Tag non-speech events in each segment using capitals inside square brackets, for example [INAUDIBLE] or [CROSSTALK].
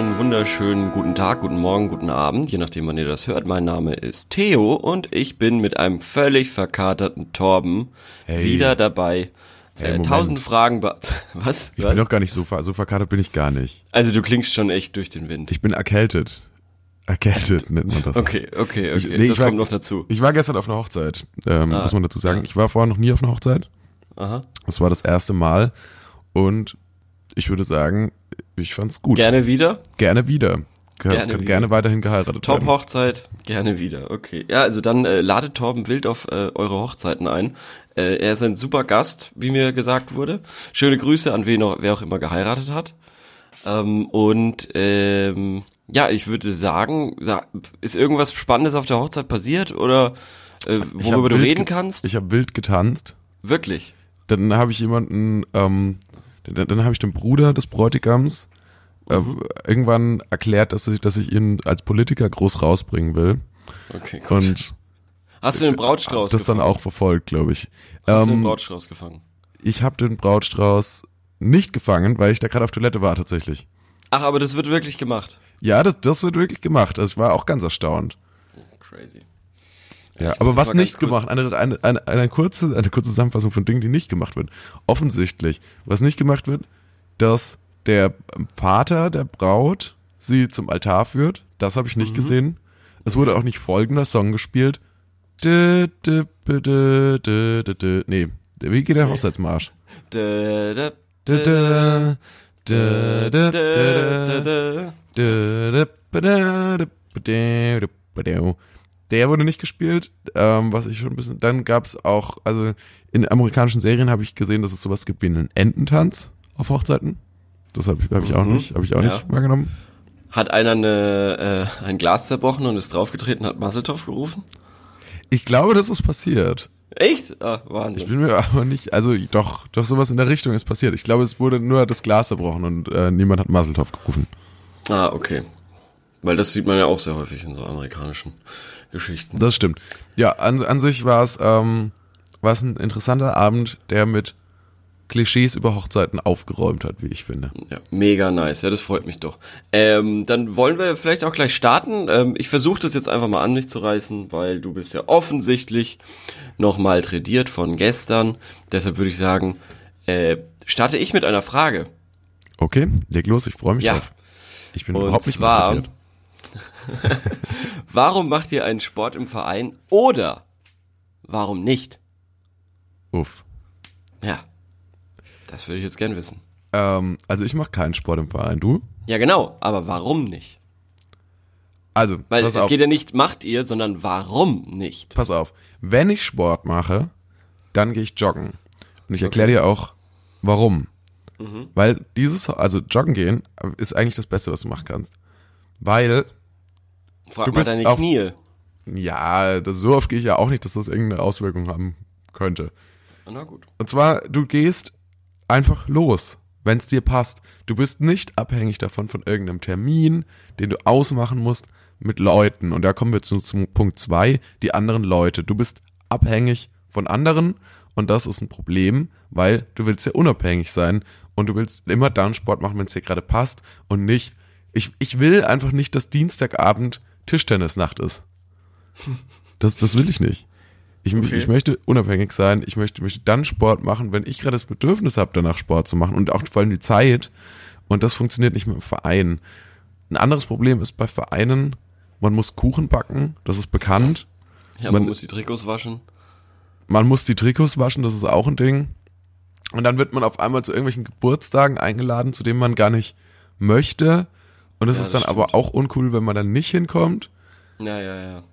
einen wunderschönen guten Tag, guten Morgen, guten Abend, je nachdem, wann ihr das hört. Mein Name ist Theo und ich bin mit einem völlig verkaterten Torben Hey. wieder dabei. Hey, äh, tausend Fragen. [LAUGHS] Was? Ich Was? bin doch gar nicht so, ver- so verkatert bin ich gar nicht. Also du klingst schon echt durch den Wind. Ich bin erkältet. Erkältet nennt man das. Okay, okay, okay. Ich- nee, das war- kommt noch dazu. Ich war gestern auf einer Hochzeit, ähm, Ah. muss man dazu sagen. Ich war vorher noch nie auf einer Hochzeit. Aha. Das war das erste Mal und ich würde sagen, ich fand's gut. Gerne wieder. Gerne wieder. Gerne kann wieder. gerne weiterhin geheiratet werden. Top-Hochzeit, gerne wieder. Okay. Ja, also dann äh, ladet Torben wild auf äh, eure Hochzeiten ein. Äh, er ist ein super Gast, wie mir gesagt wurde. Schöne Grüße an wen auch, wer auch immer geheiratet hat. Ähm, und ähm, ja, ich würde sagen, sa- ist irgendwas Spannendes auf der Hochzeit passiert oder äh, worüber du reden kannst? Ich habe wild getanzt. Wirklich. Dann habe ich jemanden, ähm, dann, dann habe ich dem Bruder des Bräutigams äh, Mhm. irgendwann erklärt, dass ich, dass ich ihn als Politiker groß rausbringen will. Okay, gut. Und Hast du den Brautstrauß das dann gefangen? auch verfolgt, glaube ich. Hast du den Ähm, Brautstrauß gefangen? ich habe den Brautstrauß nicht gefangen, weil ich da gerade auf Toilette war tatsächlich. Ach, aber das wird wirklich gemacht. Ja, das, das wird wirklich gemacht. Also ich war auch ganz erstaunt. Crazy. Ja, aber was nicht gemacht, eine, eine, eine, eine, kurze, eine kurze Zusammenfassung von Dingen, die nicht gemacht wird. Offensichtlich, was nicht gemacht wird, dass der Vater der Braut sie zum Altar führt. Das habe ich nicht gesehen. Es wurde auch nicht folgender Song gespielt. Dö, dö, dö, dö, dö, dö, dö. Nee, wie geht der Hochzeitsmarsch? Da, da, Dö, dö, dö, dö, da, dö, da, dö. da. Der wurde nicht gespielt, ähm, was ich schon ein bisschen. Dann gab es auch, also in amerikanischen Serien habe ich gesehen, dass es sowas gibt wie einen Ententanz auf Hochzeiten. Das habe ich, hab ich auch Mhm. nicht, habe ich auch Ja. nicht wahrgenommen. Hat einer eine, äh, ein Glas zerbrochen und ist draufgetreten, hat Masseltoff gerufen? Ich glaube, das ist passiert. Echt? Ah, Ich Wahnsinn. bin mir aber nicht, also doch, doch sowas in der Richtung ist passiert. Ich glaube, es wurde nur das Glas zerbrochen und äh, niemand hat Maseltopf gerufen. Ah, okay. Weil das sieht man ja auch sehr häufig in so amerikanischen Geschichten. Das stimmt. Ja, an, an sich war es ähm, ein interessanter Abend, der mit Klischees über Hochzeiten aufgeräumt hat, wie ich finde. Ja, mega nice. Ja, das freut mich doch. Ähm, dann wollen wir vielleicht auch gleich starten. Ähm, ich versuche das jetzt einfach mal an mich zu reißen, weil du bist ja offensichtlich nochmal tradiert von gestern. Deshalb würde ich sagen, äh, starte ich mit einer Frage. Okay, leg los, ich freue mich Ja. drauf. Ich bin Und überhaupt nicht zwar- motiviert. [LAUGHS] Warum macht ihr einen Sport im Verein oder warum nicht? Uff. Ja, das würde ich jetzt gern wissen. Ähm, also ich mache keinen Sport im Verein. Du? Ja, genau, aber warum nicht? Also, Weil es auf, geht ja nicht, macht ihr, sondern warum nicht? pass auf. Wenn ich Sport mache, dann gehe ich joggen. Und ich erkläre dir auch, warum. Mhm. Weil dieses, also joggen gehen, ist eigentlich das Beste, was du machen kannst. Weil Frag Du mal deine auf- Knie. Ja, das, so oft gehe ich ja auch nicht, dass das irgendeine Auswirkung haben könnte. Na gut. Und zwar, du gehst einfach los, wenn es dir passt. Du bist nicht abhängig davon von irgendeinem Termin, den du ausmachen musst mit Leuten. Und da kommen wir zu, zum Punkt zwei: die anderen Leute. Du bist abhängig von anderen und das ist ein Problem, weil du willst ja unabhängig sein und du willst immer dann Sport machen, wenn es dir gerade passt und nicht. Ich, ich will einfach nicht, dass Dienstagabend Tischtennisnacht ist. Das, das will ich nicht. Ich, Okay. ich möchte unabhängig sein. Ich möchte, möchte dann Sport machen, wenn ich gerade das Bedürfnis habe, danach Sport zu machen und auch vor allem die Zeit. Und das funktioniert nicht mit dem Verein. Ein anderes Problem ist bei Vereinen, man muss Kuchen backen, das ist bekannt. Ja, man, Man- muss die Trikots waschen. Man muss die Trikots waschen, das ist auch ein Ding. Und dann wird man auf einmal zu irgendwelchen Geburtstagen eingeladen, zu denen man gar nicht möchte. Und es Ja, ist dann aber auch uncool, wenn man dann nicht hinkommt. Ja, ja, ja.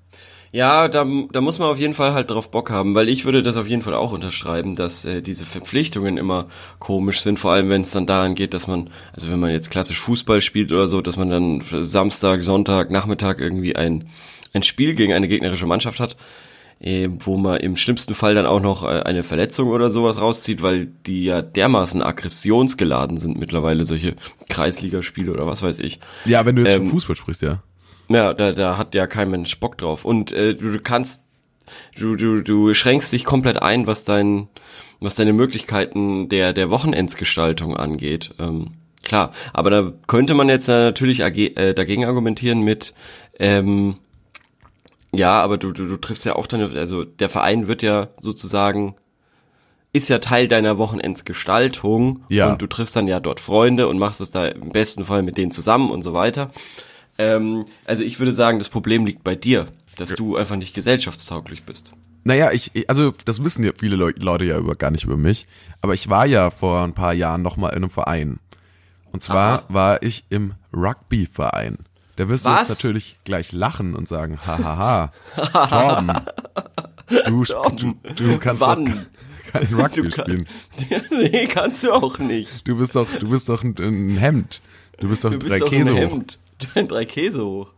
Ja, da, da muss man auf jeden Fall halt drauf Bock haben, weil ich würde das auf jeden Fall auch unterschreiben, dass äh, diese Verpflichtungen immer komisch sind, vor allem wenn es dann daran geht, dass man, also wenn man jetzt klassisch Fußball spielt oder so, dass man dann Samstag, Sonntag, Nachmittag irgendwie ein, ein Spiel gegen eine gegnerische Mannschaft hat, äh, wo man im schlimmsten Fall dann auch noch äh, eine Verletzung oder sowas rauszieht, weil die ja dermaßen aggressionsgeladen sind mittlerweile, solche Kreisligaspiele oder was weiß ich. Ja, wenn du jetzt Ähm, von Fußball sprichst, ja. Ja, da, da hat ja kein Mensch Bock drauf. Und äh, du, du kannst, du, du, du schränkst dich komplett ein, was dein, was deine Möglichkeiten der, der Wochenendsgestaltung angeht. Ähm, klar. Aber da könnte man jetzt natürlich äh, dagegen argumentieren mit, ähm, ja, aber du, du, du triffst ja auch deine, also der Verein wird ja sozusagen, ist ja Teil deiner Wochenendsgestaltung Ja. und du triffst dann ja dort Freunde und machst es da im besten Fall mit denen zusammen und so weiter. Ähm, also ich würde sagen, das Problem liegt bei dir, dass du einfach nicht gesellschaftstauglich bist. Naja, ich, also das wissen ja viele Leu Leute ja über, gar nicht über mich, aber ich war ja vor ein paar Jahren nochmal in einem Verein. Und zwar Aha. war ich im Rugby-Verein. Da wirst du Was? jetzt natürlich gleich lachen und sagen, hahaha, [LAUGHS] Torben, du, [LAUGHS] du, du kannst Wann? doch kein Rugby Du kann- spielen. [LAUGHS] nee, kannst du auch nicht. Du bist doch, du bist doch ein, ein Hemd. Du bist doch Du bist drei doch Käse ein hoch. Hemd. Ein drei Käse hoch.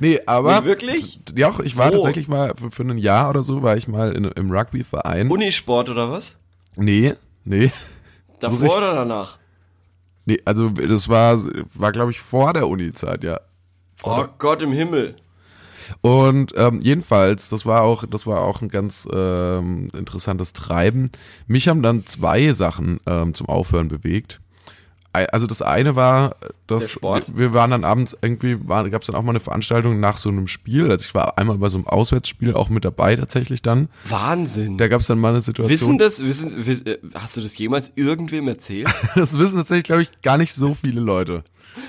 Nee, aber. Nee, wirklich? Ja, ich war Wo? tatsächlich mal für, für ein Jahr oder so, war ich mal in, im Rugby-Verein. Unisport oder was? Nee, nee. Davor richtig- oder danach? Nee, also das war, war glaube ich, vor der Uni-Zeit, ja. Oh Gott im Himmel. Und ähm, jedenfalls, das war auch, das war auch ein ganz ähm, interessantes Treiben. Mich haben dann zwei Sachen ähm, zum Aufhören bewegt. Also das eine war, dass wir, waren dann abends irgendwie, gab es dann auch mal eine Veranstaltung nach so einem Spiel. Also ich war einmal bei so einem Auswärtsspiel auch mit dabei tatsächlich dann. Wahnsinn. Da gab es dann mal eine Situation. wissen das, wissen, wiss, äh, hast du das jemals irgendwem erzählt? [LAUGHS] das wissen tatsächlich, glaube ich, gar nicht so viele Leute.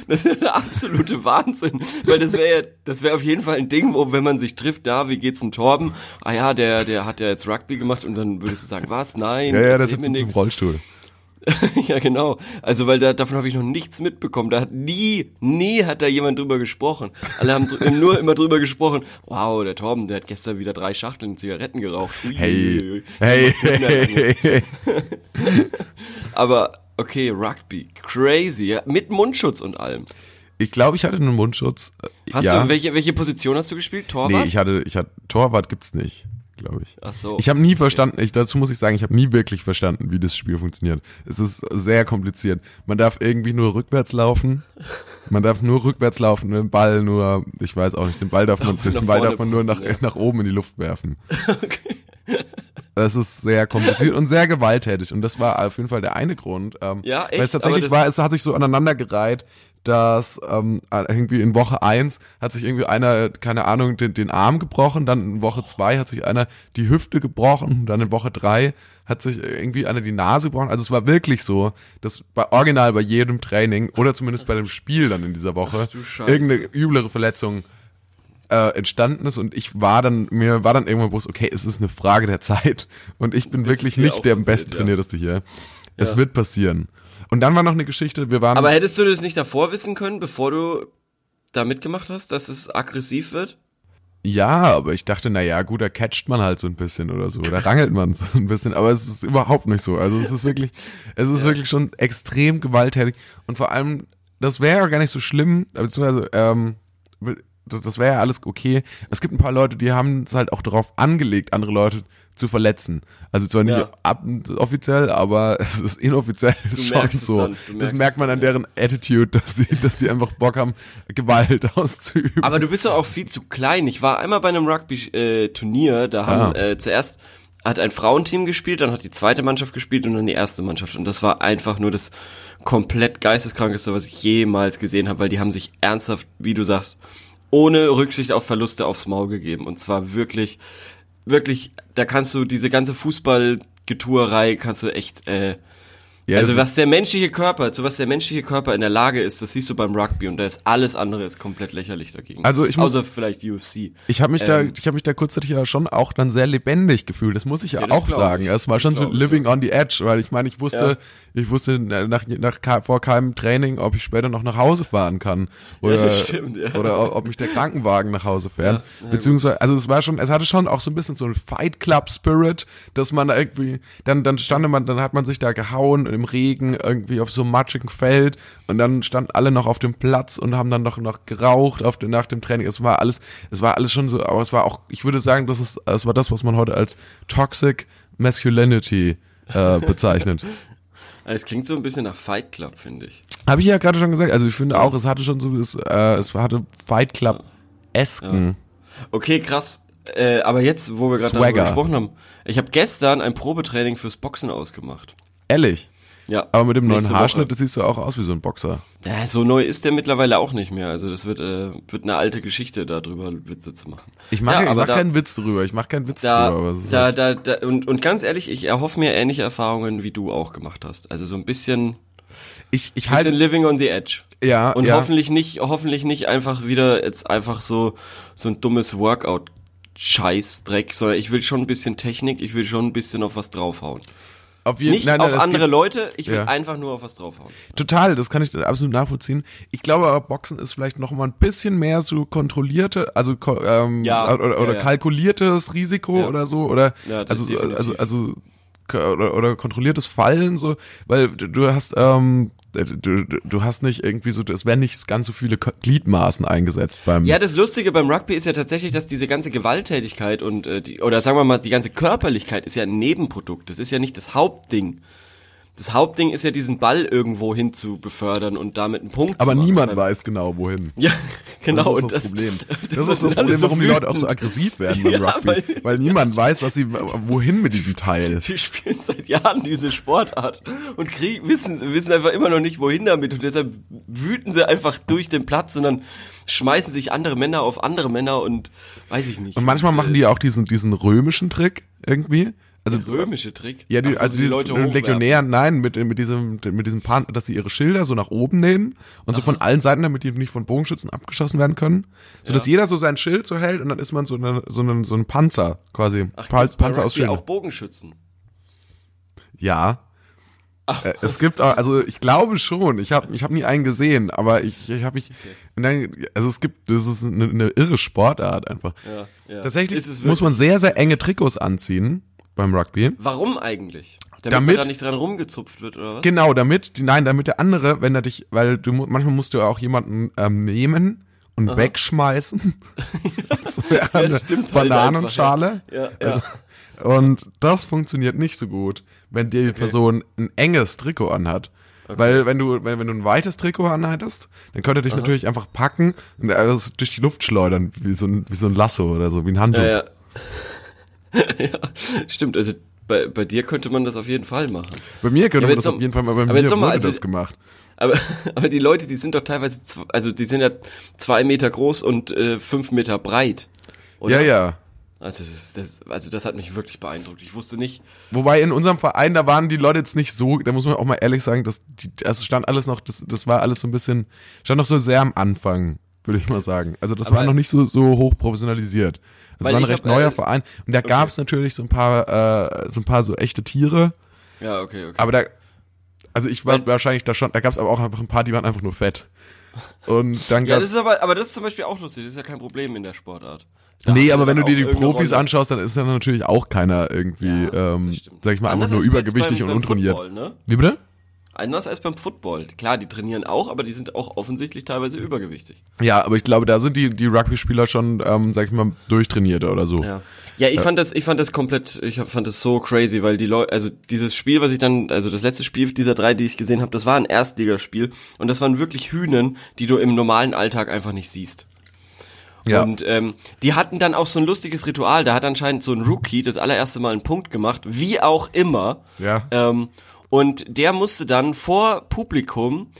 Das ist der absolute Wahnsinn. Weil das wäre ja, das wäre auf jeden Fall ein Ding, wo, wenn man sich trifft, da, wie geht's dem Torben? Ah ja, der, der hat ja jetzt Rugby gemacht und dann würdest du sagen, was? Nein, Ja, ja, das einem nix. Rollstuhl. [LAUGHS] Ja, genau. Also, weil da, davon habe ich noch nichts mitbekommen. Da hat nie, nie hat da jemand drüber gesprochen. Alle haben nur immer drüber gesprochen. Wow, der Torben, der hat gestern wieder drei Schachteln Zigaretten geraucht. Hey, hey, hey, hey. [LAUGHS] Aber, okay, Rugby. Crazy. Ja, mit Mundschutz und allem. Ich glaube, ich hatte einen Mundschutz. Hast ja. du, welche, welche Position hast du gespielt? Torwart? Nee, ich hatte, ich hatte, Torwart gibt's nicht, glaube ich. Ach so. Ich habe nie verstanden, ich, dazu muss ich sagen, ich habe nie wirklich verstanden, wie das Spiel funktioniert. Es ist sehr kompliziert. Man darf irgendwie nur rückwärts laufen. Man darf nur rückwärts laufen, den Ball nur, ich weiß auch nicht, den Ball darf man, den Ball darf man nur nach, ja. nach oben in die Luft werfen. [LAUGHS] Das ist sehr kompliziert und sehr gewalttätig. Und das war auf jeden Fall der eine Grund. Ähm, Ja, echt? Weil es tatsächlich war, es hat sich so aneinandergereiht, dass ähm, irgendwie in Woche eins hat sich irgendwie einer, keine Ahnung, den, den Arm gebrochen, dann in Woche zwei hat sich einer die Hüfte gebrochen, dann in Woche drei hat sich irgendwie einer die Nase gebrochen. Also es war wirklich so, dass bei original bei jedem Training oder zumindest bei dem Spiel dann in dieser Woche Scheiße. irgendeine üblere Verletzung äh, entstanden ist und ich war dann, mir war dann irgendwann bewusst, okay, es ist eine Frage der Zeit und ich bin Das wirklich nicht der besttrainierteste hier. Es Ja. wird passieren. Und dann war noch eine Geschichte, wir waren. Aber hättest du das nicht davor wissen können, bevor du da mitgemacht hast, dass es aggressiv wird? ja, aber ich dachte, na ja, gut, da catcht man halt so ein bisschen oder so, da rangelt man so ein bisschen, aber es ist überhaupt nicht so. Also es ist wirklich, es ist wirklich schon extrem gewalttätig und vor allem, das wäre ja gar nicht so schlimm, beziehungsweise, ähm, das, das wäre ja alles okay. Es gibt ein paar Leute, die haben es halt auch darauf angelegt, andere Leute zu verletzen. Also zwar nicht Ja. ab, offiziell, aber [LAUGHS] es ist inoffiziell schon merkst es so. du das merkt man an deren Attitude, dass sie, dass die einfach Bock haben, Gewalt [LAUGHS] auszuüben. Aber du bist doch auch viel zu klein. Ich war einmal bei einem Rugby-Turnier, da haben Ah. äh, zuerst hat ein Frauenteam gespielt, dann hat die zweite Mannschaft gespielt und dann die erste Mannschaft. Und das war einfach nur das komplett geisteskrankeste, was ich jemals gesehen habe, weil die haben sich ernsthaft, wie du sagst, ohne Rücksicht auf Verluste aufs Maul gegeben. Und zwar wirklich, wirklich, da kannst du diese ganze Fußballgetuerei kannst du echt äh, ja, also was der menschliche Körper, zu was der menschliche Körper in der Lage ist, das siehst du beim Rugby und da ist alles andere ist komplett lächerlich dagegen. Also ich muss- außer vielleicht UFC. Ich habe mich da, Ähm, ich habe mich da kurzzeitig ja schon auch dann sehr lebendig gefühlt. Das muss ich ja, Ja, auch sagen. ich. Es war schon so living on the edge, weil ich meine, ich wusste, Ja. Ich wusste nach, nach vor keinem Training, ob ich später noch nach Hause fahren kann oder das stimmt, ja. oder ob mich der Krankenwagen nach Hause fährt. Beziehungsweise, also es war schon, es hatte schon auch so ein bisschen so ein Fight Club Spirit, dass man da irgendwie, dann dann stand man, dann hat man sich da gehauen im Regen irgendwie auf so einem matschigen Feld und dann standen alle noch auf dem Platz und haben dann noch noch geraucht auf dem, nach dem Training. Es war alles, es war alles schon so, aber es war auch, ich würde sagen, das ist, es war das, was man heute als Toxic Masculinity äh, bezeichnet. [LAUGHS] Es klingt so ein bisschen nach Fight Club, finde ich. Habe ich ja gerade schon gesagt. Also ich finde auch, es hatte schon so, es, äh, es hatte Fight Club esken. Okay, krass. Äh, aber jetzt, wo wir gerade darüber gesprochen haben, ich habe gestern ein Probetraining fürs Boxen ausgemacht. Ehrlich. Ja. Aber mit dem neuen Haarschnitt Woche. siehst du auch aus wie so ein Boxer. Ja, so neu ist der mittlerweile auch nicht mehr. Also das wird, äh, wird eine alte Geschichte, darüber Witze zu machen. Ich mache Ja, ich mach da- keinen Witz drüber. Ich mache keinen Witz drüber. Aber Da, ist da, halt- da, da, und, und ganz ehrlich, ich erhoffe mir ähnliche Erfahrungen, wie du auch gemacht hast. Also so ein bisschen, ich ich bisschen halte living on the edge. ja Und ja. hoffentlich nicht, hoffentlich nicht einfach wieder jetzt einfach so, so ein dummes Workout. Scheißdreck, sondern ich will schon ein bisschen Technik, ich will schon ein bisschen auf was draufhauen. Auf jeden Nicht nein, nein, auf andere gibt- Leute, ich will Ja. einfach nur auf was draufhauen. Total, das kann ich absolut nachvollziehen. Ich glaube aber, Boxen ist vielleicht noch mal ein bisschen mehr so kontrollierte, also ähm, Ja, oder, oder ja, kalkuliertes Risiko oder so oder also also also k- oder, oder kontrolliertes Fallen so, weil du, du hast ähm, du, du, du hast nicht irgendwie so, es werden nicht ganz so viele Gliedmaßen eingesetzt beim Ja, das Lustige beim Rugby ist ja tatsächlich, dass diese ganze Gewalttätigkeit und äh, die, oder sagen wir mal, die ganze Körperlichkeit ist ja ein Nebenprodukt. Das ist ja nicht das Hauptding. Das Hauptding ist ja diesen Ball irgendwo hin zu befördern und damit einen Punkt aber zu machen. niemand weiß genau wohin. Ja, genau. das ist das, Problem. [LAUGHS] Das, das ist das Problem, so warum die Leute auch so wütend. aggressiv werden [LAUGHS] beim Ja, Rugby, weil- weil, niemand weiß, was sie wohin mit diesem Teil. Die spielen seit Jahren diese Sportart und krieg, wissen, wissen einfach immer noch nicht, wohin damit. Und deshalb wüten sie einfach durch den Platz und dann schmeißen sich andere Männer auf andere Männer und weiß ich nicht. Und manchmal machen die auch diesen, diesen römischen Trick irgendwie. Also, römische Trick. ja, die, Ach, also die, Leute die hochwerfen. Legionären, nein, mit, mit diesem, mit diesem Pan, dass sie ihre Schilder so nach oben nehmen und so von allen Seiten, damit die nicht von Bogenschützen abgeschossen werden können. So dass jeder so sein Schild so hält und dann ist man so, eine, so, ein, so ein Panzer quasi. Ach, Pa Panzer aus Schilden. auch Bogenschützen. Ja. Äh, es gibt auch, also ich glaube schon, ich habe ich hab nie einen gesehen, aber ich, ich habe mich, nein, also es gibt, das ist eine, eine irre Sportart einfach. Ja, ja. Tatsächlich muss man sehr, sehr enge Trikots anziehen beim Rugby. Warum eigentlich? Damit, Damit- man da nicht dran rumgezupft wird, oder was? Genau, damit, die, nein, damit der andere, wenn er dich, weil du manchmal musst du auch jemanden ähm, nehmen und wegschmeißen. [LAUGHS] das wäre eine stimmt halt Bananenschale. Ja, ja. Und das funktioniert nicht so gut, wenn die Person ein enges Trikot anhat. Weil wenn du, wenn, wenn du ein weites Trikot anhattest, dann könnte er dich natürlich einfach packen und es durch die Luft schleudern, wie so ein, wie so ein Lasso oder so, wie ein Handtuch. Ja, ja. [LAUGHS] ja, stimmt. Also bei, bei dir könnte man das auf jeden Fall machen. Bei mir könnte Ja, man das jetzt auf noch- jeden Fall mal, bei aber mir noch wurde also- das gemacht. Aber, [LAUGHS] aber die Leute, die sind doch teilweise, also die sind ja zwei Meter groß und äh, fünf Meter breit. Oder? Ja, ja. Also das, ist- das, also das hat mich wirklich beeindruckt. Ich wusste nicht. Wobei in unserem Verein, da waren die Leute jetzt nicht so, da muss man auch mal ehrlich sagen, dass die, das stand alles noch, das, das war alles so ein bisschen, stand noch so sehr am Anfang, würde ich mal sagen. Also das Aber- war noch nicht so, so hoch professionalisiert. Das Weil war ein recht hab, neuer äh, Verein. Und da gab es natürlich so ein paar, äh, so ein paar so echte Tiere. Ja, okay, okay. Aber da, also ich war Weil- wahrscheinlich da schon, da gab es aber auch einfach ein paar, die waren einfach nur fett. Und dann [LAUGHS] ja, gab's, das ist aber, aber das ist zum Beispiel auch lustig. Das ist ja kein Problem in der Sportart. Da nee, aber wenn du dir die Profis Rolle. anschaust, dann ist dann natürlich auch keiner irgendwie, Ja, ähm, sag ich mal, einfach nur übergewichtig beim- und untrainiert. Football, ne? Wie bitte? Anders als beim Football. Klar, die trainieren auch, aber die sind auch offensichtlich teilweise übergewichtig. Ja, aber ich glaube, da sind die, die Rugby-Spieler schon, ähm, sag ich mal, durchtrainierter oder so. Ja. Ja, ich fand das, ich fand das komplett, ich fand das so crazy, weil die Leute, also dieses Spiel, was ich dann, also das letzte Spiel dieser drei, die ich gesehen habe, das war ein Erstligaspiel und das waren wirklich Hühnen, die du im normalen Alltag einfach nicht siehst. Ja. Und ähm, die hatten dann auch so ein lustiges Ritual. Da hat anscheinend so ein Rookie das allererste Mal einen Punkt gemacht, wie auch immer. Ja. Ähm, und der musste dann vor Publikum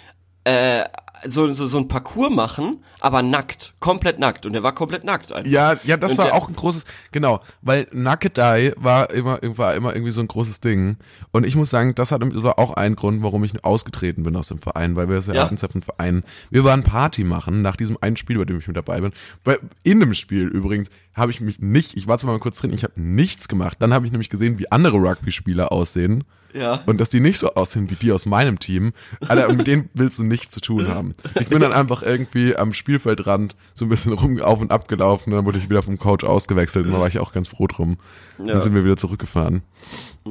äh, so, so, so ein Parcours machen, aber nackt, komplett nackt. Und er war komplett nackt einfach. Ja, ja, das Und war auch ein großes, genau, weil Nackedei war immer, war immer irgendwie so ein großes Ding. Und ich muss sagen, das hat war auch ein Grund, warum ich ausgetreten bin aus dem Verein, weil wir es ja, Ja. hatten es ja von Verein. Wir waren Party machen nach diesem einen Spiel, bei dem ich mit dabei bin. Weil in dem Spiel übrigens habe ich mich nicht, ich war zwar mal kurz drin, ich habe nichts gemacht. Dann habe ich nämlich gesehen, wie andere Rugby-Spieler aussehen. Ja. Und dass die nicht so aussehen wie die aus meinem Team. Alter, mit denen willst du nichts zu tun haben. Ich bin dann [LAUGHS] einfach irgendwie am Spielfeldrand so ein bisschen rum auf und ab gelaufen. Dann wurde ich wieder vom Coach ausgewechselt und da war ich auch ganz froh drum. Dann sind wir wieder zurückgefahren.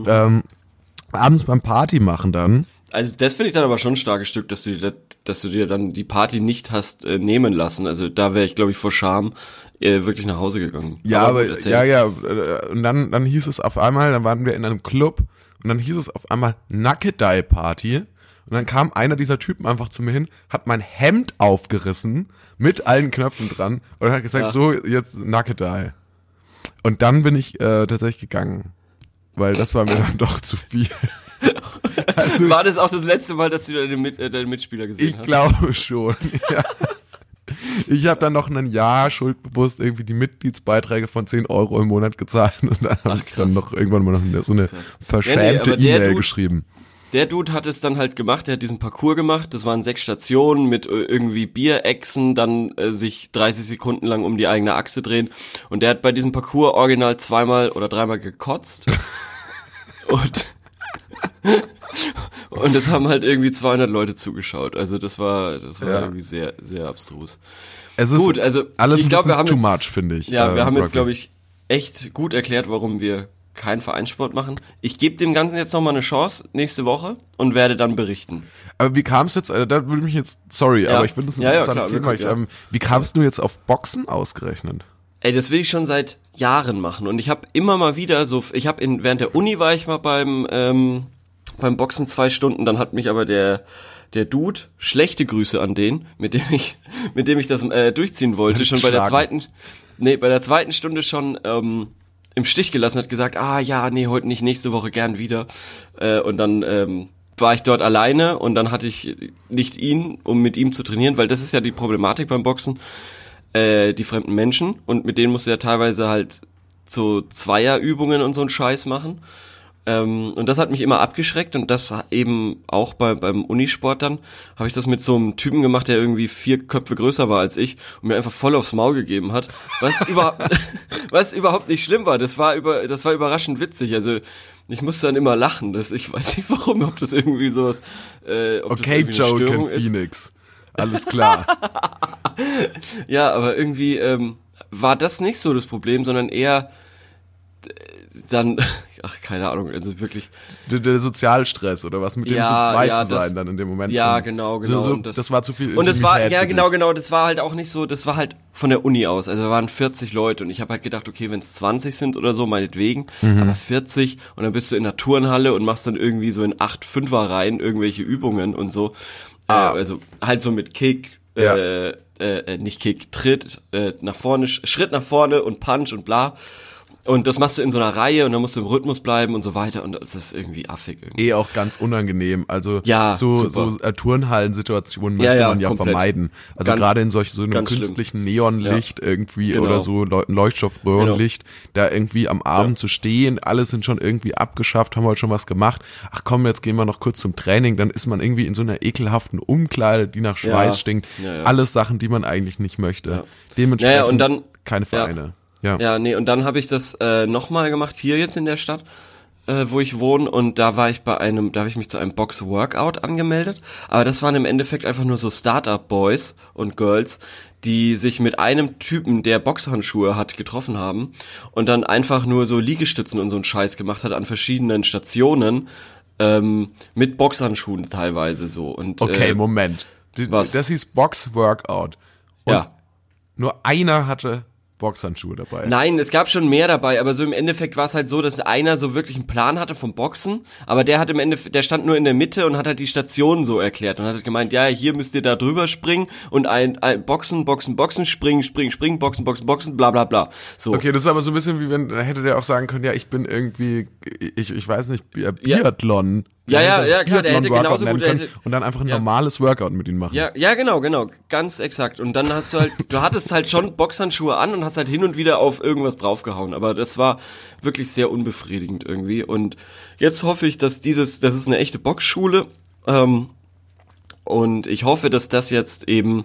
Ähm, abends beim Party machen dann. Also das finde ich dann aber schon ein starkes Stück, dass du dir, das- dass du dir dann die Party nicht hast äh, nehmen lassen. Also da wäre ich, glaube ich, vor Scham äh, wirklich nach Hause gegangen. Ja, aber, erzähl. ja, ja. äh, Und dann, dann hieß es auf einmal, dann waren wir in einem Club und dann hieß es auf einmal Nackedei Party. Und dann kam einer dieser Typen einfach zu mir hin, hat mein Hemd aufgerissen mit allen Knöpfen dran und hat gesagt, Ja. so, jetzt Nackedei. Und dann bin ich äh, tatsächlich gegangen. Weil das war mir dann doch zu viel. [LAUGHS] Also, War das auch das letzte Mal, dass du deine, Mit äh, deine Mitspieler gesehen ich hast? glaube schon. [LAUGHS] Ja. Ich habe dann noch ein Jahr schuldbewusst irgendwie die Mitgliedsbeiträge von 10 Euro im Monat gezahlt und dann habe ich dann krass. noch irgendwann mal noch eine, so eine Ja, nee, verschämte aber der E-Mail geschrieben. Der Dude hat es dann halt gemacht, der hat diesen Parcours gemacht, das waren sechs Stationen mit äh, irgendwie Bierechsen, dann äh, sich 30 Sekunden lang um die eigene Achse drehen und der hat bei diesem Parcours original zweimal oder dreimal gekotzt [LAUGHS] und [LAUGHS] und es haben halt irgendwie 200 Leute zugeschaut, also das war das war Ja. irgendwie sehr sehr abstrus. Es ist Gut, also alles ich bisschen wir haben too jetzt, much, finde ich. Ja, wir äh, haben jetzt, glaube ich, echt gut erklärt, warum wir keinen Vereinssport machen. Ich gebe dem Ganzen jetzt noch mal eine Chance nächste Woche und werde dann berichten. Aber wie kam es jetzt, äh, da würde mich jetzt, sorry, Ja. aber ich finde das ein Ja, ja, interessantes klar, Thema. wirklich, ich, ähm, wie kamst du jetzt auf Boxen ausgerechnet? Ey, das will ich schon seit Jahren machen und ich habe immer mal wieder so, ich habe in während der Uni war ich mal beim ähm, beim Boxen zwei Stunden, dann hat mich aber der der Dude schlechte Grüße an den, mit dem ich mit dem ich das äh, durchziehen wollte, schon bei der zweiten nee bei der zweiten Stunde schon ähm, im Stich gelassen, hat gesagt, ah ja, nee, heute nicht, nächste Woche gern wieder äh, und dann ähm, war ich dort alleine und dann hatte ich nicht ihn, um mit ihm zu trainieren, weil das ist ja die Problematik beim Boxen äh, die fremden Menschen und mit denen musst du ja teilweise halt so Zweierübungen und so einen Scheiß machen. Ähm, und das hat mich immer abgeschreckt und das eben auch bei, beim Unisport dann habe ich das mit so einem Typen gemacht, der irgendwie vier Köpfe größer war als ich und mir einfach voll aufs Maul gegeben hat, was [LAUGHS] überhaupt [LAUGHS] was überhaupt nicht schlimm war. Das war über das war überraschend witzig. Also ich musste dann immer lachen. Das, ich [LAUGHS] weiß nicht warum, ob das irgendwie sowas. Äh, ob das Okay, eine Joe Störung ist. Phoenix. Alles klar. Ja, aber irgendwie ähm, war das nicht so das Problem, sondern eher äh, dann, ach keine Ahnung, also wirklich. der, der Sozialstress oder was mit dem Ja, zu zweit ja, zu das- sein dann in dem Moment. Ja, genau, genau. So, so, und das, war zu viel Und es war, ja genau, genau, das war halt auch nicht so, das war halt von der Uni aus. Also da waren 40 Leute und ich habe halt gedacht, okay, wenn es 20 sind oder so, meinetwegen, Mhm. aber 40 und dann bist du in der Turnhalle und machst dann irgendwie so in 8 Fünfer Reihen irgendwelche Übungen und so. Ah. Äh, also halt so mit Kick, Ja. äh, äh, nicht Kick, Tritt, äh, nach vorne, Sch- Schritt nach vorne und Punch und bla. Und das machst du in so einer Reihe und dann musst du im Rhythmus bleiben und so weiter und das ist irgendwie affig irgendwie. eh auch ganz unangenehm. Also Ja, so, super. so äh, Turnhallen-Situationen Ja, möchte ja, man ja komplett. vermeiden. Also Ganz- gerade in solch so einem ganz schlimm. künstlichen Neonlicht irgendwie Genau. oder so Leu Leuchtstoffröhrenlicht, da irgendwie am Abend zu stehen, alle sind schon irgendwie abgeschafft, haben heute schon was gemacht. Ach komm, jetzt gehen wir noch kurz zum Training, dann ist man irgendwie in so einer ekelhaften Umkleide, die nach Schweiß Ja. stinkt. Ja, ja. Alles Sachen, die man eigentlich nicht möchte. Ja. Dementsprechend Naja, und dann- keine ja. Vereine. Ja. Ja, nee, und dann habe ich das äh, nochmal gemacht, hier jetzt in der Stadt, äh, wo ich wohne. Und da war ich bei einem, da habe ich mich zu einem Box-Workout angemeldet. Aber das waren im Endeffekt einfach nur so Start-up-Boys und Girls, die sich mit einem Typen, der Boxhandschuhe hat, getroffen haben und dann einfach nur so Liegestützen und so einen Scheiß gemacht hat an verschiedenen Stationen. Ähm, mit Boxhandschuhen teilweise so. Und, Okay, äh, Moment. Was? Das hieß Box Workout. Und ja. nur einer hatte Boxhandschuhe dabei. Nein, es gab schon mehr dabei, aber so im Endeffekt war es halt so, dass einer so wirklich einen Plan hatte vom Boxen, aber der hat im Endeffekt, der stand nur in der Mitte und hat halt die Station so erklärt und hat halt gemeint, ja, hier müsst ihr da drüber springen und ein, ein Boxen, Boxen, Boxen, springen, springen, springen, Boxen, Boxen, Boxen, bla bla bla. So. Okay, das ist aber so ein bisschen wie wenn, da hätte der auch sagen können, ja, ich bin irgendwie, ich, ich weiß nicht, Bi- Biathlon. Ja, ja, ja, das klar, der hätte genauso gut, hätte- Und dann einfach ein Ja. normales Workout mit ihnen machen. Ja, ja, genau, genau, ganz exakt. Und dann hast du halt, du hattest halt schon Boxhandschuhe an und hast halt hin und wieder auf irgendwas draufgehauen. Aber das war wirklich sehr unbefriedigend irgendwie. Und jetzt hoffe ich, dass dieses, das ist eine echte Boxschule. Ähm, und ich hoffe, dass das jetzt eben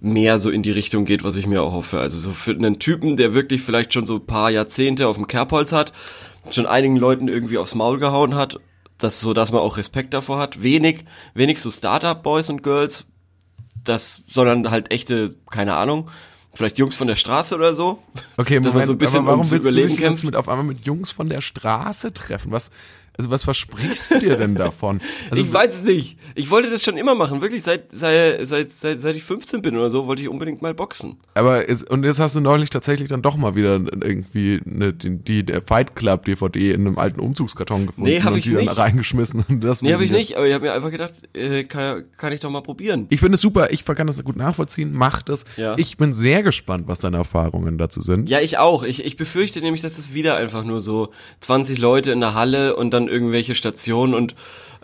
mehr so in die Richtung geht, was ich mir auch hoffe. Also so für einen Typen, der wirklich vielleicht schon so ein paar Jahrzehnte auf dem Kerbholz hat, schon einigen Leuten irgendwie aufs Maul gehauen hat, das so, dass man auch Respekt davor hat. Wenig, wenig so Startup-Boys und Girls, das, sondern halt echte, keine Ahnung, vielleicht Jungs von der Straße oder so. Okay, [LAUGHS] Moment, so ein bisschen aber warum ums willst du Überleben dich jetzt mit auf einmal mit Jungs von der Straße treffen? Was, also was versprichst du dir denn [LAUGHS] davon? Also, ich weiß es nicht. Ich wollte das schon immer machen, wirklich seit, seit, seit, seit, seit ich 15 bin oder so, wollte ich unbedingt mal boxen. Aber jetzt, und jetzt hast du neulich tatsächlich dann doch mal wieder irgendwie eine, die, die der Fight Club DVD in einem alten Umzugskarton gefunden Nee, hab und ich die dann nicht. reingeschmissen. Und das Nee, habe ich nicht, aber ich habe mir einfach gedacht, äh, kann, kann ich doch mal probieren. Ich finde es super, ich kann das gut nachvollziehen, mach das. Ja. Ich bin sehr gespannt, was deine Erfahrungen dazu sind. Ja, ich auch. Ich, ich befürchte nämlich, dass es wieder einfach nur so 20 Leute in der Halle und dann dann irgendwelche Stationen und,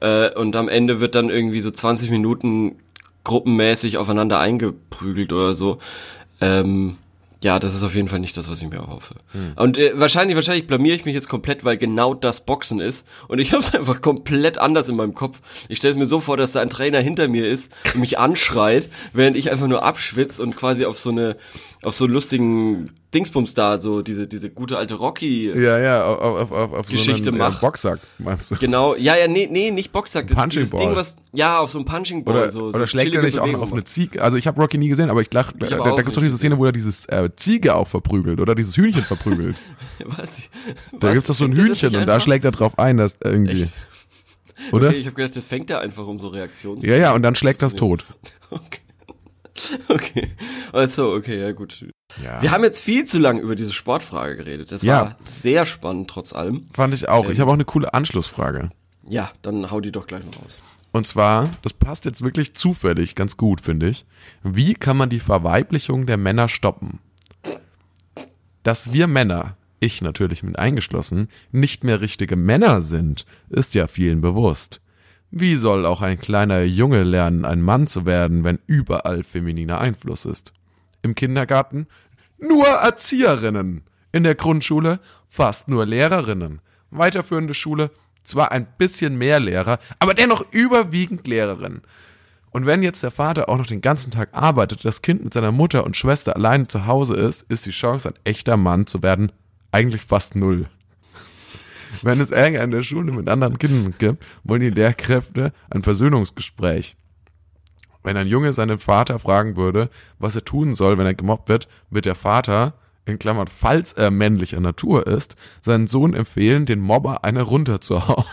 äh, und am Ende wird dann irgendwie so 20 Minuten gruppenmäßig aufeinander eingeprügelt oder so. Ähm, ja, das ist auf jeden Fall nicht das, was ich mir erhoffe. Hm. Und äh, wahrscheinlich, wahrscheinlich blamier ich mich jetzt komplett, weil genau das Boxen ist. Und ich habe es [LAUGHS] einfach komplett anders in meinem Kopf. Ich stelle mir so vor, dass da ein Trainer hinter mir ist und mich anschreit, während ich einfach nur abschwitze und quasi auf so eine, auf so lustigen Dingsbums da, so diese, diese gute alte Rocky. Ja, ja, auf, auf, auf Geschichte so einen. Äh, Boxsack, meinst du? Genau, ja, ja, nee, nee, nicht Boxsack, das ist Punching dieses Ball. Ding, was, ja, auf so einem Punching Ball, Oder, so, so oder schlägt er nicht auch noch auf eine macht. Ziege? Also ich habe Rocky nie gesehen, aber ich dachte, da, da gibt's doch diese Szene, wo er dieses äh, Ziege auch verprügelt oder dieses Hühnchen verprügelt. [LAUGHS] Was? Da Was? gibt's doch so ein Hühnchen und da schlägt er drauf ein, dass irgendwie. Echt? [LAUGHS] Oder? Okay, ich habe gedacht, das fängt er einfach um so Reaktionen. Ja, ja, und dann schlägt das tot. [LAUGHS] Okay. Okay. Also, okay, ja gut. Ja. Wir haben jetzt viel zu lange über diese Sportfrage geredet. Das Ja. war sehr spannend trotz allem. Fand ich auch. Ähm. Ich habe auch eine coole Anschlussfrage. Ja, dann hau die doch gleich mal raus. Und zwar, das passt jetzt wirklich zufällig ganz gut, finde ich. Wie kann man die Verweiblichung der Männer stoppen? Dass wir Männer, ich natürlich mit eingeschlossen, nicht mehr richtige Männer sind, ist ja vielen bewusst. Wie soll auch ein kleiner Junge lernen, ein Mann zu werden, wenn überall femininer Einfluss ist? Im Kindergarten nur Erzieherinnen. In der Grundschule fast nur Lehrerinnen. Weiterführende Schule zwar ein bisschen mehr Lehrer, aber dennoch überwiegend Lehrerinnen. Und wenn jetzt der Vater auch noch den ganzen Tag arbeitet, das Kind mit seiner Mutter und Schwester alleine zu Hause ist, ist die Chance, ein echter Mann zu werden, eigentlich fast null. Wenn es Ärger in der Schule mit anderen Kindern gibt, wollen die Lehrkräfte ein Versöhnungsgespräch. Wenn ein Junge seinen Vater fragen würde, was er tun soll, wenn er gemobbt wird, wird der Vater, in Klammern, falls er männlicher Natur ist, seinen Sohn empfehlen, den Mobber eine runterzuhauen.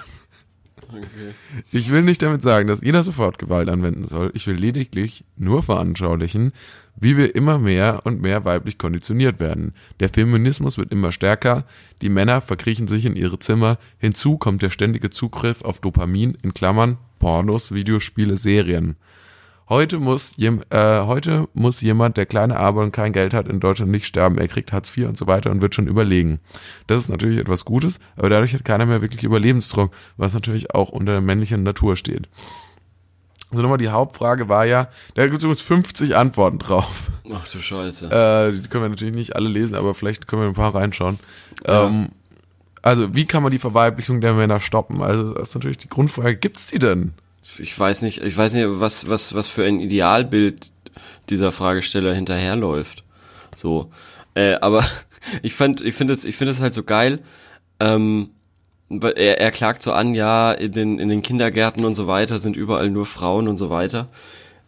Ich will nicht damit sagen, dass jeder sofort Gewalt anwenden soll. Ich will lediglich nur veranschaulichen, wie wir immer mehr und mehr weiblich konditioniert werden. Der Feminismus wird immer stärker, die Männer verkriechen sich in ihre Zimmer, hinzu kommt der ständige Zugriff auf Dopamin, in Klammern, Pornos, Videospiele, Serien. Heute muss, äh, heute muss jemand, der kleine arbeitet und kein Geld hat, in Deutschland nicht sterben. Er kriegt Hartz IV und so weiter und wird schon überlegen. Das ist natürlich etwas Gutes, aber dadurch hat keiner mehr wirklich Überlebensdruck, was natürlich auch unter der männlichen Natur steht. Also nochmal die Hauptfrage war ja, da gibt es übrigens 50 Antworten drauf. Ach du Scheiße. Äh, die können wir natürlich nicht alle lesen, aber vielleicht können wir ein paar reinschauen. Ähm, also, wie kann man die Verweiblichung der Männer stoppen? Also, das ist natürlich die Grundfrage, gibt's die denn? Ich weiß nicht, ich weiß nicht, was, was, was für ein Idealbild dieser Fragesteller hinterherläuft. So. Äh, aber [LAUGHS] ich fand, ich finde es, ich finde es halt so geil. Ähm, er, er klagt so an, ja, in den, in den Kindergärten und so weiter sind überall nur Frauen und so weiter.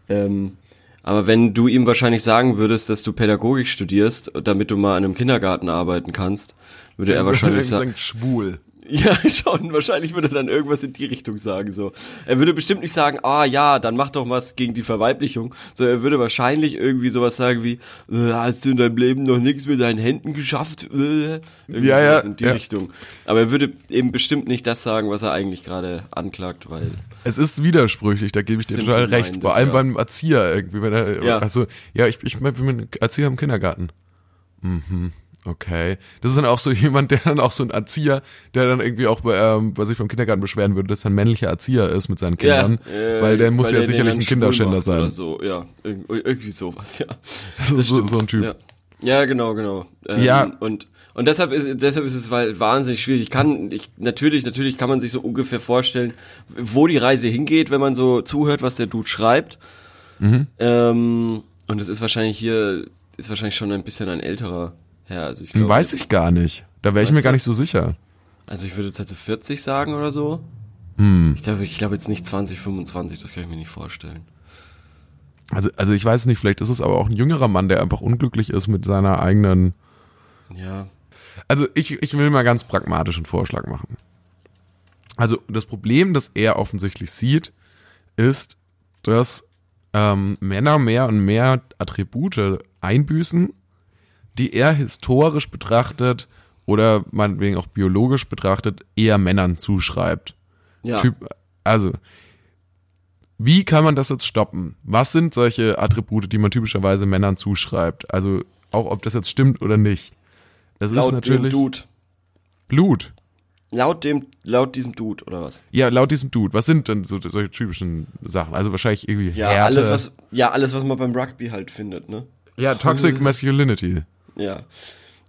Ähm, aber wenn du ihm wahrscheinlich sagen würdest, dass du Pädagogik studierst, damit du mal an einem Kindergarten arbeiten kannst, würde er wahrscheinlich sagen, schwul. Ja, [LAUGHS] schon. Wahrscheinlich würde er dann irgendwas in die Richtung sagen. So, er würde bestimmt nicht sagen, ah ja, dann mach doch was gegen die Verweiblichung. So, er würde wahrscheinlich irgendwie sowas sagen wie, äh, hast du in deinem Leben noch nichts mit deinen Händen geschafft? Äh, irgendwie Ja, sowas ja, in die ja. Richtung. Aber er würde eben bestimmt nicht das sagen, was er eigentlich gerade anklagt, weil Es ist widersprüchlich, da gebe ich dir total recht. Vor allem ja. beim Erzieher irgendwie. Wenn er, Ja. Also, ja, ich, ich bin Erzieher im Kindergarten. Mhm. Okay. Das ist dann auch so [LAUGHS] jemand, der dann auch so ein Erzieher, der dann irgendwie auch bei, ähm, bei sich vom Kindergarten beschweren würde, dass er ein männlicher Erzieher ist mit seinen Kindern. äh, weil der muss weil ja er den sicherlich ein Kinderschänder macht Oder sein. so, ja, Irg irgendwie sowas, ja. [LAUGHS] So, so, so ein Typ. Ja. Ja, genau, genau. Ähm, Ja. Und und deshalb ist deshalb ist es weil wahnsinnig schwierig. Ich kann ich natürlich natürlich kann man sich so ungefähr vorstellen, wo die Reise hingeht, wenn man so zuhört, was der Dude schreibt. Mhm. Ähm, und es ist wahrscheinlich hier ist wahrscheinlich schon ein bisschen ein älterer Herr. Also ich glaube, Weiß ich gar nicht. Da wäre ich mir gar nicht so sicher. Also ich würde jetzt also 40 sagen oder so. Hm. Ich glaube ich glaube jetzt nicht 20 25. Das kann ich mir nicht vorstellen. Also, also ich weiß nicht, vielleicht ist es aber auch ein jüngerer Mann, der einfach unglücklich ist mit seiner eigenen. Ja. Also ich, ich will mal ganz pragmatisch einen Vorschlag machen. Also das Problem, das er offensichtlich sieht, ist, dass ähm, Männer mehr und mehr Attribute einbüßen, die er historisch betrachtet oder meinetwegen auch biologisch betrachtet eher Männern zuschreibt. Ja. Typ, also, wie kann man das jetzt stoppen? Was sind solche Attribute, die man typischerweise Männern zuschreibt? Also, auch ob das jetzt stimmt oder nicht. Ist Laut dem natürlich Dude. Blut. Laut dem, laut diesem Dude, oder was? Ja, laut diesem Dude. Was sind denn so solche typischen Sachen? Also wahrscheinlich irgendwie Ja, Härte. alles, was, ja, alles, was man beim Rugby halt findet, ne? ja, Toxic Masculinity. Ja.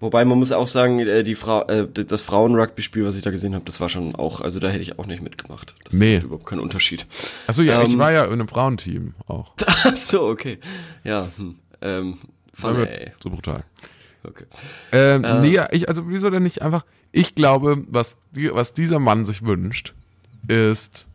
Wobei man muss auch sagen, äh, die Frau, äh, das Frauen-Rugby-Spiel, was ich da gesehen habe, das war schon auch, also da hätte ich auch nicht mitgemacht. Das Nee. macht überhaupt keinen Unterschied. Achso, ja, ich Ähm, war ja in einem Frauenteam auch. [LAUGHS] Ach so, okay. Ja, hm. ähm, fun, mir ey. so brutal. Okay. Ähm, nee, ich, also wieso denn nicht einfach, ich glaube, was, die, was dieser Mann sich wünscht, ist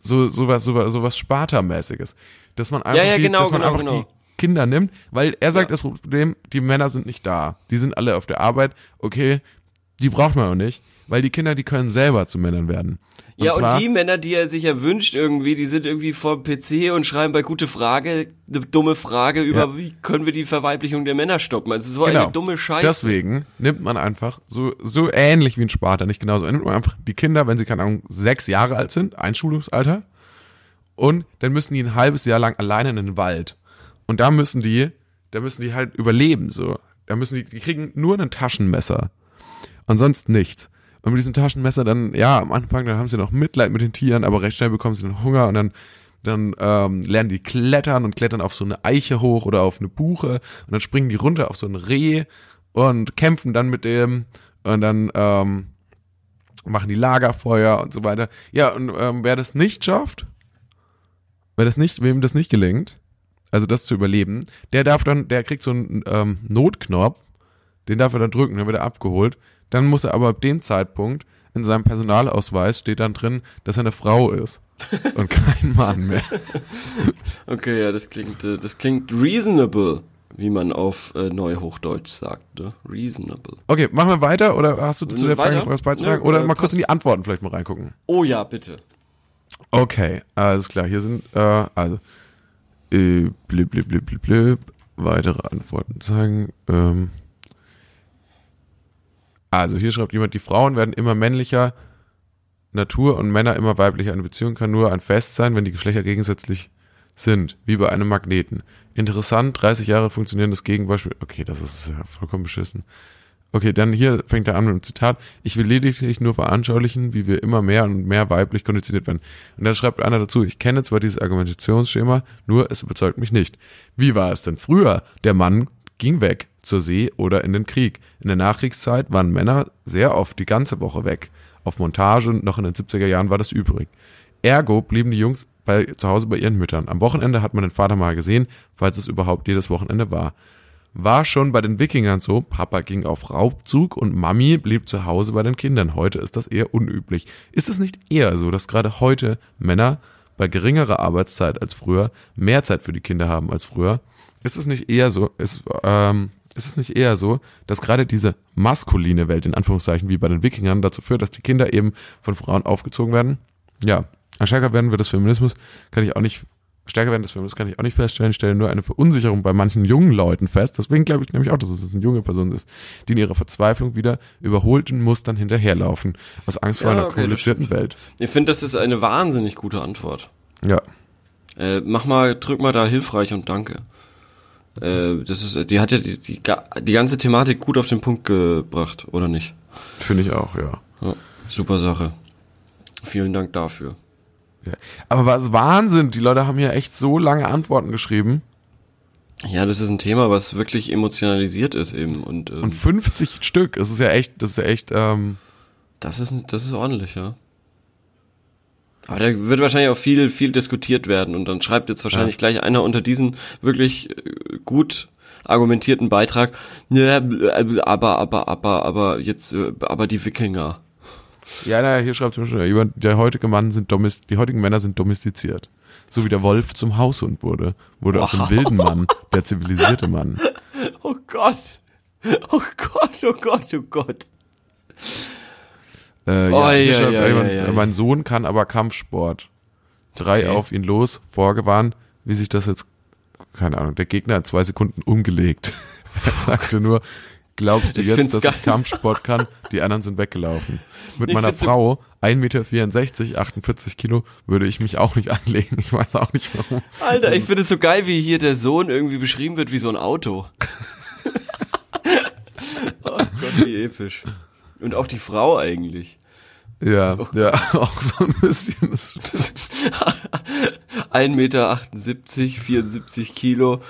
so, sowas, sowas, sowas Sparta-mäßiges. Dass man einfach, ja, die, genau, dass man genau, einfach genau. die Kinder nimmt, weil er sagt, Ja. das Problem, die Männer sind nicht da. Die sind alle auf der Arbeit, okay, die braucht man auch nicht, weil die Kinder, die können selber zu Männern werden. Und ja, zwar, und die Männer, die er sich ja wünscht irgendwie, die sind irgendwie vor dem PC und schreiben bei gute Frage, eine dumme Frage über, Ja. wie können wir die Verweiblichung der Männer stoppen. Also so Genau. eine dumme Scheiße. Deswegen nimmt man einfach so, so ähnlich wie ein Sparta, nicht genauso, nimmt man einfach die Kinder, wenn sie, keine Ahnung, sechs Jahre alt sind, Einschulungsalter, und dann müssen die ein halbes Jahr lang alleine in den Wald. Und da müssen die, da müssen die halt überleben, so. Da müssen die, die kriegen nur ein Taschenmesser. Und sonst nichts. Und mit diesem Taschenmesser dann, ja, am Anfang, dann haben sie noch Mitleid mit den Tieren, aber recht schnell bekommen sie dann Hunger und dann, dann ähm, lernen die klettern und klettern auf so eine Eiche hoch oder auf eine Buche und dann springen die runter auf so ein Reh und kämpfen dann mit dem und dann ähm, machen die Lagerfeuer und so weiter. Ja, und ähm, wer das nicht schafft, wer das nicht, wem das nicht gelingt, also das zu überleben, der darf dann, der kriegt so einen ähm, Notknopf, den darf er dann drücken, dann wird er abgeholt. Dann muss er aber ab dem Zeitpunkt in seinem Personalausweis steht dann drin, dass er eine Frau ist [LAUGHS] und kein Mann mehr. Okay, ja, das klingt, äh, das klingt reasonable, wie man auf äh, Neuhochdeutsch sagt, ne? Reasonable. Okay, machen wir weiter oder hast du zu der Frage noch was beizutragen? Ja, oder äh, mal kurz passt. in die Antworten vielleicht mal reingucken. Oh ja, bitte. Okay, alles klar. Hier sind, äh, also, äh, blip, blip, blip, blip, blip. Weitere Antworten zeigen. Ähm. Also, hier schreibt jemand, die Frauen werden immer männlicher Natur und Männer immer weiblicher. Eine Beziehung kann nur ein Fest sein, wenn die Geschlechter gegensätzlich sind, wie bei einem Magneten. Interessant, 30 Jahre funktionierendes Gegenbeispiel. Okay, das ist ja vollkommen beschissen. Okay, dann hier fängt er an mit einem Zitat. Ich will lediglich nur veranschaulichen, wie wir immer mehr und mehr weiblich konditioniert werden. Und dann schreibt einer dazu, ich kenne zwar dieses Argumentationsschema, nur es überzeugt mich nicht. Wie war es denn früher? Der Mann ging weg zur See oder in den Krieg. In der Nachkriegszeit waren Männer sehr oft die ganze Woche weg. Auf Montage und noch in den 70er Jahren war das übrig. Ergo blieben die Jungs bei, zu Hause bei ihren Müttern. Am Wochenende hat man den Vater mal gesehen, falls es überhaupt jedes Wochenende war. War schon bei den Wikingern so, Papa ging auf Raubzug und Mami blieb zu Hause bei den Kindern. Heute ist das eher unüblich. Ist es nicht eher so, dass gerade heute Männer bei geringerer Arbeitszeit als früher mehr Zeit für die Kinder haben als früher? Ist es nicht eher so, ist, ähm, ist es nicht eher so, dass gerade diese maskuline Welt, in Anführungszeichen, wie bei den Wikingern, dazu führt, dass die Kinder eben von Frauen aufgezogen werden? Ja, stärker werden wir des Feminismus, kann ich auch nicht Stärker werden des Feminismus kann ich auch nicht feststellen, stellen nur eine Verunsicherung bei manchen jungen Leuten fest. Deswegen glaube ich nämlich auch, dass es eine junge Person ist, die in ihrer Verzweiflung wieder überholten Mustern hinterherlaufen. Aus Angst vor Ja, einer okay, das komplizierten Welt. Ich finde, das ist eine wahnsinnig gute Antwort. Ja. Äh, mach mal, drück mal da hilfreich und danke. Äh, das ist, die hat ja die, die, die ganze Thematik gut auf den Punkt gebracht, oder nicht? Finde ich auch, ja. Ja, super Sache. Vielen Dank dafür. Ja. Aber was Wahnsinn, die Leute haben hier echt so lange Antworten geschrieben. Ja, das ist ein Thema, was wirklich emotionalisiert ist eben und, ähm, Und 50 Stück. Das ist ja echt, das ist ja echt, ähm, das ist das ist ordentlich, ja. Aber da wird wahrscheinlich auch viel viel diskutiert werden und dann schreibt jetzt wahrscheinlich gleich einer unter diesen wirklich äh, gut argumentierten Beitrag, ja, aber aber aber aber jetzt äh, aber die Wikinger. Ja, naja, hier schreibt zum Beispiel der heutige Mann sind domest die heutigen Männer sind domestiziert. So wie der Wolf zum Haushund wurde, wurde aus dem Wow. wilden Mann der zivilisierte Mann. [LAUGHS] Oh Gott. Oh Gott, oh Gott, oh Gott. Äh, ja, hier oi, schreibt oi, jemand, oi. mein Sohn kann aber Kampfsport. Drei Okay. auf ihn los, vorgewarnt, wie sich das jetzt, keine Ahnung, der Gegner hat zwei Sekunden umgelegt. [LAUGHS] er sagte nur, glaubst du Ich jetzt, dass geil. ich Kampfsport kann? Die anderen sind weggelaufen. Mit Ich meiner Frau, 1,64 Meter, 48 Kilo, würde ich mich auch nicht anlegen. Ich weiß auch nicht warum. Alter, ich finde es so geil, wie hier der Sohn irgendwie beschrieben wird wie so ein Auto. [LAUGHS] oh Gott, wie episch. Und auch die Frau eigentlich. Ja, ja, [LAUGHS] auch so ein bisschen. [LAUGHS] Das 1,78 Meter, 74 Kilo,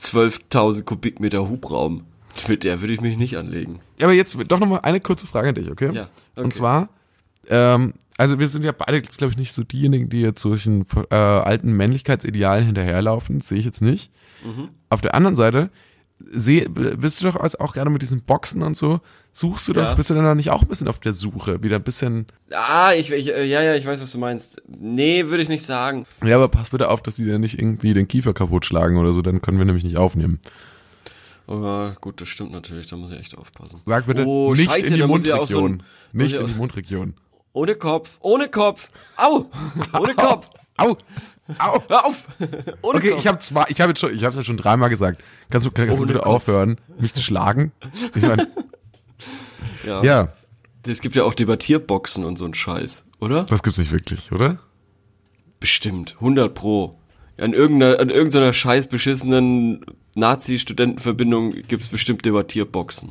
12.000 Kubikmeter Hubraum. Mit der würde ich mich nicht anlegen. Ja, aber jetzt doch nochmal eine kurze Frage an dich, okay? Ja, okay. Und zwar, ähm, also wir sind ja beide, glaube ich, nicht so diejenigen, die jetzt solchen äh, alten Männlichkeitsidealen hinterherlaufen. Sehe ich jetzt nicht. Mhm. Auf der anderen Seite, seh, bist du doch als auch gerade mit diesen Boxen und so, suchst du Ja. doch, bist du dann nicht auch ein bisschen auf der Suche? Wieder ein bisschen, Ah, ich, ich, äh, ja, ja, ich weiß, was du meinst. Nee, würde ich nicht sagen. ja, aber pass bitte auf, dass die dann nicht irgendwie den Kiefer kaputt schlagen oder so, dann können wir nämlich nicht aufnehmen. Oh, ja, gut, das stimmt natürlich, da muss ich echt aufpassen. Sag bitte Oh, nicht scheiße, in die so Mundregion. ein- muss nicht ich in die Mundregion. Ohne Kopf, ohne Kopf. Au! [LAUGHS] Ohne Kopf. Au! Au! Hör auf! Ohne Okay, Kopf. ich habe zwei, ich habe jetzt schon, ich habe ja schon dreimal gesagt. Kannst du, kannst du Ohne bitte Kopf. aufhören, mich zu schlagen? Ich mein, [LAUGHS] ja. ja, Es gibt ja auch Debattierboxen und so ein Scheiß, oder? das gibt's nicht wirklich, oder? Bestimmt. 100 pro. An irgendeiner, an irgendeiner scheiß beschissenen Nazi-Studentenverbindung gibt's bestimmt Debattierboxen.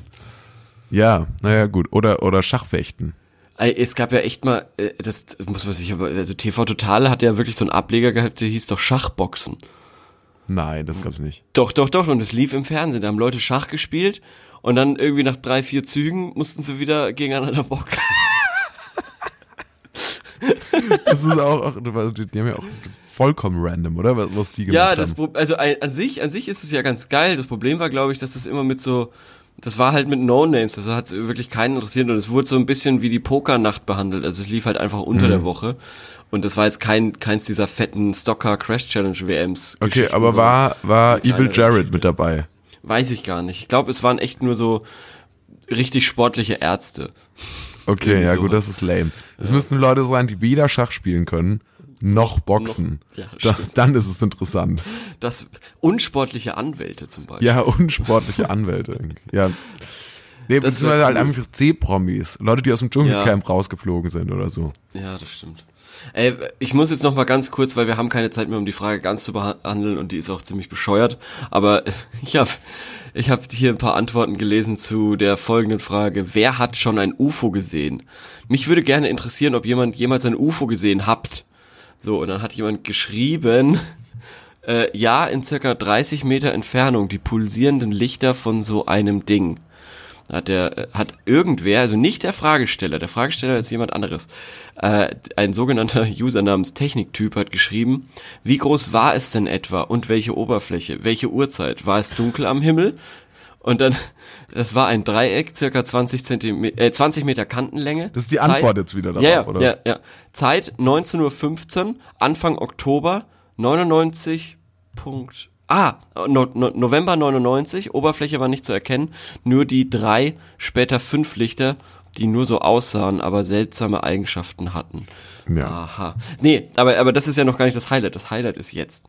Ja, naja, gut. Oder, oder Schachfechten. Ey, Es gab ja echt mal, äh, das muss man sich aber, also TV Total hat ja wirklich so einen Ableger gehabt, der hieß doch Schachboxen. Nein, das gab's nicht. Doch, doch, doch, und es lief im Fernsehen. Da haben Leute Schach gespielt und dann irgendwie nach drei, vier Zügen mussten sie wieder gegeneinander boxen. Das ist auch, auch die haben ja auch vollkommen random, oder? Was, was die gemacht Ja, das, haben. Also an sich, an sich ist es ja ganz geil. Das Problem war, glaube ich, dass es immer mit so, das war halt mit No-Names, das hat wirklich keinen interessiert und es wurde so ein bisschen wie die Pokernacht behandelt. Also es lief halt einfach unter Mhm. der Woche und das war jetzt kein, keins dieser fetten Stocker Crash Challenge WMs. Okay, aber war, war Evil Jared mit dabei? Weiß ich gar nicht. Ich glaube, es waren echt nur so richtig sportliche Ärzte. Okay, ja sowas. gut, das ist lame. Es müssten Leute sein, die weder Schach spielen können, noch boxen. Noch- ja, das, dann ist es interessant. Das unsportliche Anwälte zum Beispiel. Ja, unsportliche Anwälte. Ja. Nee, Das beziehungsweise halt einfach C-Promis. Leute, die aus dem Dschungelcamp rausgeflogen sind oder so. Ja, das stimmt. Ey, ich muss jetzt noch mal ganz kurz, weil wir haben keine Zeit mehr, um die Frage ganz zu behandeln und die ist auch ziemlich bescheuert. Aber [LAUGHS] ich habe ich hab hier ein paar Antworten gelesen zu der folgenden Frage. Wer hat schon ein UFO gesehen? Mich würde gerne interessieren, ob jemand jemals ein UFO gesehen habt. So, und dann hat jemand geschrieben, [LAUGHS] äh, ja, in circa 30 Meter Entfernung, die pulsierenden Lichter von so einem Ding hat der hat irgendwer, also nicht der Fragesteller, der Fragesteller ist jemand anderes, äh, ein sogenannter User namens Techniktyp hat geschrieben, wie groß war es denn etwa und welche Oberfläche, welche Uhrzeit, war es dunkel am Himmel? Und dann, das war ein Dreieck, circa 20 Zentimeter, äh, 20 Meter Kantenlänge. Das ist die Zeit- Antwort jetzt wieder darauf, ja, ja, oder? Ja, ja. Zeit 19.15 Uhr, Anfang Oktober 99. Punkt. Ah, no, no, November 99, Oberfläche war nicht zu erkennen, nur die drei, später fünf Lichter, die nur so aussahen, aber seltsame Eigenschaften hatten. Ja. Aha. Nee, aber, aber das ist ja noch gar nicht das Highlight. Das Highlight ist jetzt.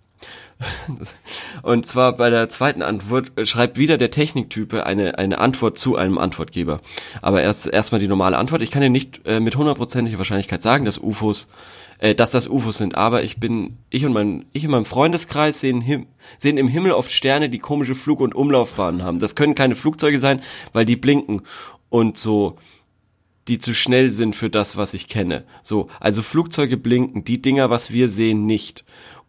[LAUGHS] Und zwar bei der zweiten Antwort schreibt wieder der Techniktype eine, eine Antwort zu einem Antwortgeber. Aber erst erstmal die normale Antwort. Ich kann dir nicht äh, mit hundertprozentiger Wahrscheinlichkeit sagen, dass UFOs, äh, dass das UFOs sind. Aber ich bin, ich und mein, ich und mein Freundeskreis sehen, him, sehen im Himmel oft Sterne, die komische Flug- und Umlaufbahnen haben. Das können keine Flugzeuge sein, weil die blinken und so die zu schnell sind für das, was ich kenne. So, also Flugzeuge blinken, die Dinger, was wir sehen, nicht.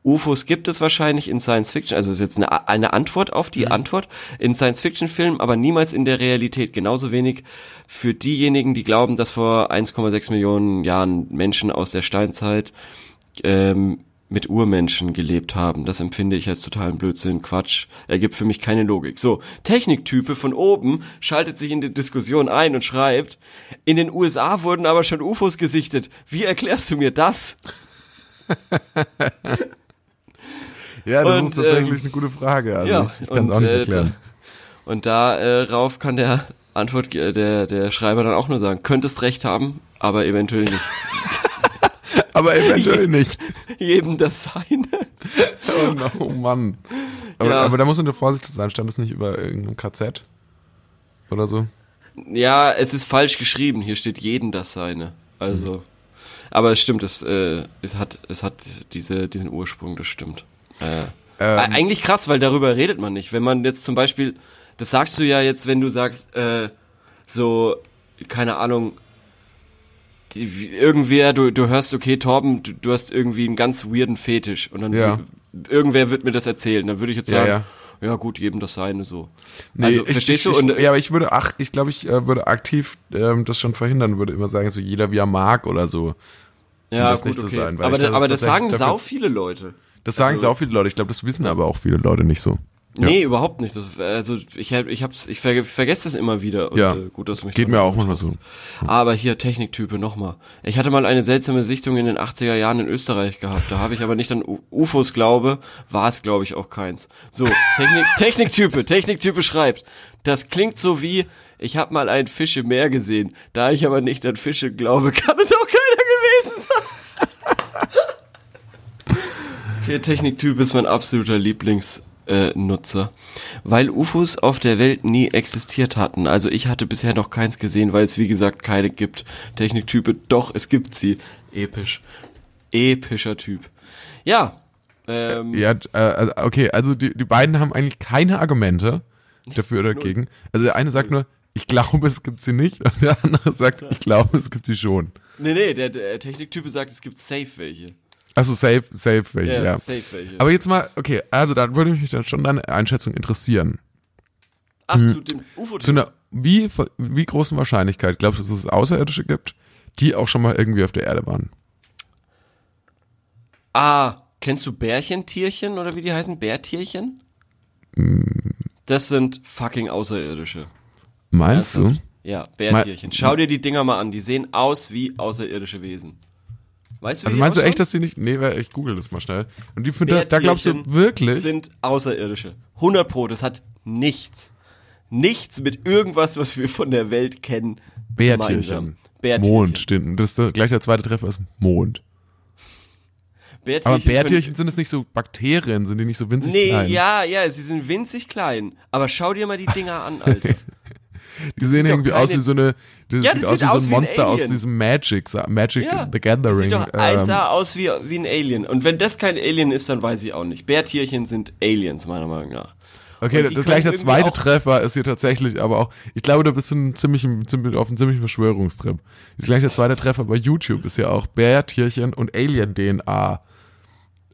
UFOs gibt es wahrscheinlich in Science Fiction, also ist jetzt eine, eine Antwort auf die Antwort in Science Fiction Filmen, aber niemals in der Realität. Genauso wenig für diejenigen, die glauben, dass vor 1,6 Millionen Jahren Menschen aus der Steinzeit ähm, mit Urmenschen gelebt haben. Das empfinde ich als totalen Blödsinn, Quatsch. Ergibt für mich keine Logik. So, Techniktype von oben schaltet sich in die Diskussion ein und schreibt, in den USA wurden aber schon UFOs gesichtet. Wie erklärst du mir das? [LAUGHS] Ja, das Und, ist tatsächlich ähm, eine gute Frage. Also ja, ich, ich kann es auch nicht äh, erklären. Da, und darauf kann der Antwort, äh, der, der Schreiber dann auch nur sagen, könntest recht haben, aber eventuell nicht. [LAUGHS] Aber eventuell nicht. Jedem das seine. [LAUGHS] Oh, no, oh Mann. Aber, Ja. aber da muss man vorsichtig sein. Stand das nicht über irgendeinem KZ? Oder so? Ja, es ist falsch geschrieben. Hier steht jeden das seine. Also, aber es stimmt, es, äh, es hat, es hat diese, diesen Ursprung, das stimmt. Äh, Ähm. Eigentlich krass, weil darüber redet man nicht. Wenn man jetzt zum Beispiel, das sagst du ja jetzt, wenn du sagst, äh, so, keine Ahnung, die, irgendwer, du, du hörst, okay, Torben, du, du hast irgendwie einen ganz weirden Fetisch und dann Ja. irgendwer wird mir das erzählen, dann würde ich jetzt Ja, sagen, ja. ja, gut, jedem das seine so. Nee, also, ich, verstehst ich, du? Und, Ich, ja, aber ich würde, ach, ich glaube, ich äh, würde aktiv ähm, das schon verhindern, würde immer sagen, so jeder wie er mag oder so. ja, das gut, nicht zu okay. sein, weil aber ich da, das aber das tatsächlich sagen sau viele Leute. Das sagen Also- sehr viele Leute. Ich glaube, das wissen aber auch viele Leute nicht so. Ja. Nee, überhaupt nicht. Das, also ich hab, ich hab's, ich ver, vergesse das immer wieder. Und, Ja. äh, gut, dass du mich Geht mir auch manchmal hast. Aber hier Techniktype nochmal. Ich hatte mal eine seltsame Sichtung in den 80er Jahren in Österreich gehabt. Da habe ich aber nicht an U UFOs glaube, war es glaube ich auch keins. So, Technik, [LAUGHS] Techniktype, Techniktype schreibt. Das klingt so wie, ich habe mal einen Fisch im Meer gesehen. Da ich aber nicht an Fische glaube, [LAUGHS] kann es auch keiner gewesen sein. Okay, Techniktyp ist mein absoluter Lieblings äh, Nutzer, weil UFOs auf der Welt nie existiert hatten. Also ich hatte bisher noch keins gesehen, weil es wie gesagt keine gibt. Techniktype, doch, es gibt sie. Episch. Epischer Typ. Ja. Ähm, Ja, äh, also, okay, also die, die beiden haben eigentlich keine Argumente dafür oder dagegen. Also der eine sagt nur, ich glaube, es gibt sie nicht, und der andere sagt, ich glaube, es gibt sie schon. Nee, nee, der, der Techniktype sagt, es gibt safe welche. Also safe, safe welche, Ja, ja. safe welche. Aber jetzt mal, okay, also dann würde mich dann schon deine Einschätzung interessieren. Ach, zu dem ufo Zu einer wie, wie großen Wahrscheinlichkeit glaubst du, dass es Außerirdische gibt, die auch schon mal irgendwie auf der Erde waren? Ah, kennst du Bärchentierchen oder wie die heißen? Bärtierchen? Hm. Das sind fucking Außerirdische. Meinst du? Ja, Bärtierchen. Schau dir die Dinger mal an. Die sehen aus wie außerirdische Wesen. Weißt du, Also meinst du echt, dass die nicht, nee, ich google das mal schnell. Und die finde, da glaubst du wirklich, sind Außerirdische. 100 pro. Das hat nichts. Nichts mit irgendwas, was wir von der Welt kennen. Bärtierchen. Bärtierchen. Mond stimmt. Das ist der, gleich der zweite Treffer ist Mond. Bärtierchen Aber Bärtierchen sind es nicht so Bakterien, sind die nicht so winzig Nee, klein? ja, ja, sie sind winzig klein. Aber schau dir mal die Dinger an, Alter. [LAUGHS] Die sehen irgendwie aus keine- wie so eine, das Ja, sieht das aus sieht wie so aus ein wie ein Monster aus diesem Magic, Magic Ja, the Das Gathering. sieht doch ähm, sah aus wie, wie ein Alien. Und wenn das kein Alien ist, dann weiß ich auch nicht. Bärtierchen sind Aliens, meiner Meinung nach. Okay, das gleich der zweite Treffer ist hier tatsächlich, aber auch, ich glaube, du bist ein ziemlich, ziemlich auf einem ziemlichen Verschwörungstrip. Gleich der zweite Treffer bei YouTube ist ja auch Bärtierchen und Alien-DNA.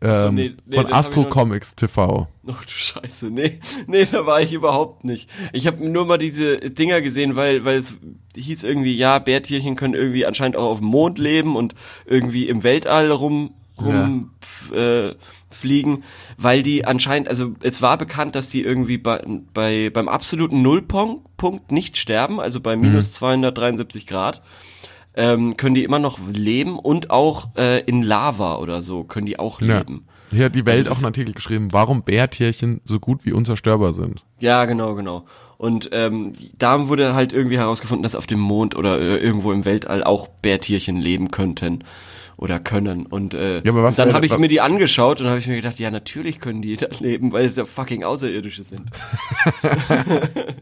Ähm, so, nee, nee, von Astro noch- Comics TV. Ach du Scheiße, nee, [LAUGHS] nee, da war ich überhaupt nicht. Ich habe nur mal diese Dinger gesehen, weil, weil es hieß irgendwie, ja, Bärtierchen können irgendwie anscheinend auch auf dem Mond leben und irgendwie im Weltall rum, rum äh, fliegen, weil die anscheinend, also es war bekannt, dass die irgendwie bei, bei beim absoluten Nullpunkt nicht sterben, also bei minus 273 Grad. Ähm, können die immer noch leben und auch äh, in Lava oder so können die auch Ja. leben. Hier hat die Welt Also auch einen Artikel geschrieben, warum Bärtierchen so gut wie unzerstörbar sind. Ja, genau, genau. Und ähm, da wurde halt irgendwie herausgefunden, dass auf dem Mond oder äh, irgendwo im Weltall auch Bärtierchen leben könnten oder können. Und äh, Ja, was dann habe ich mir die angeschaut und habe ich mir gedacht, ja, natürlich können die [LAUGHS] da leben, weil es ja fucking Außerirdische sind. [LAUGHS] [LAUGHS]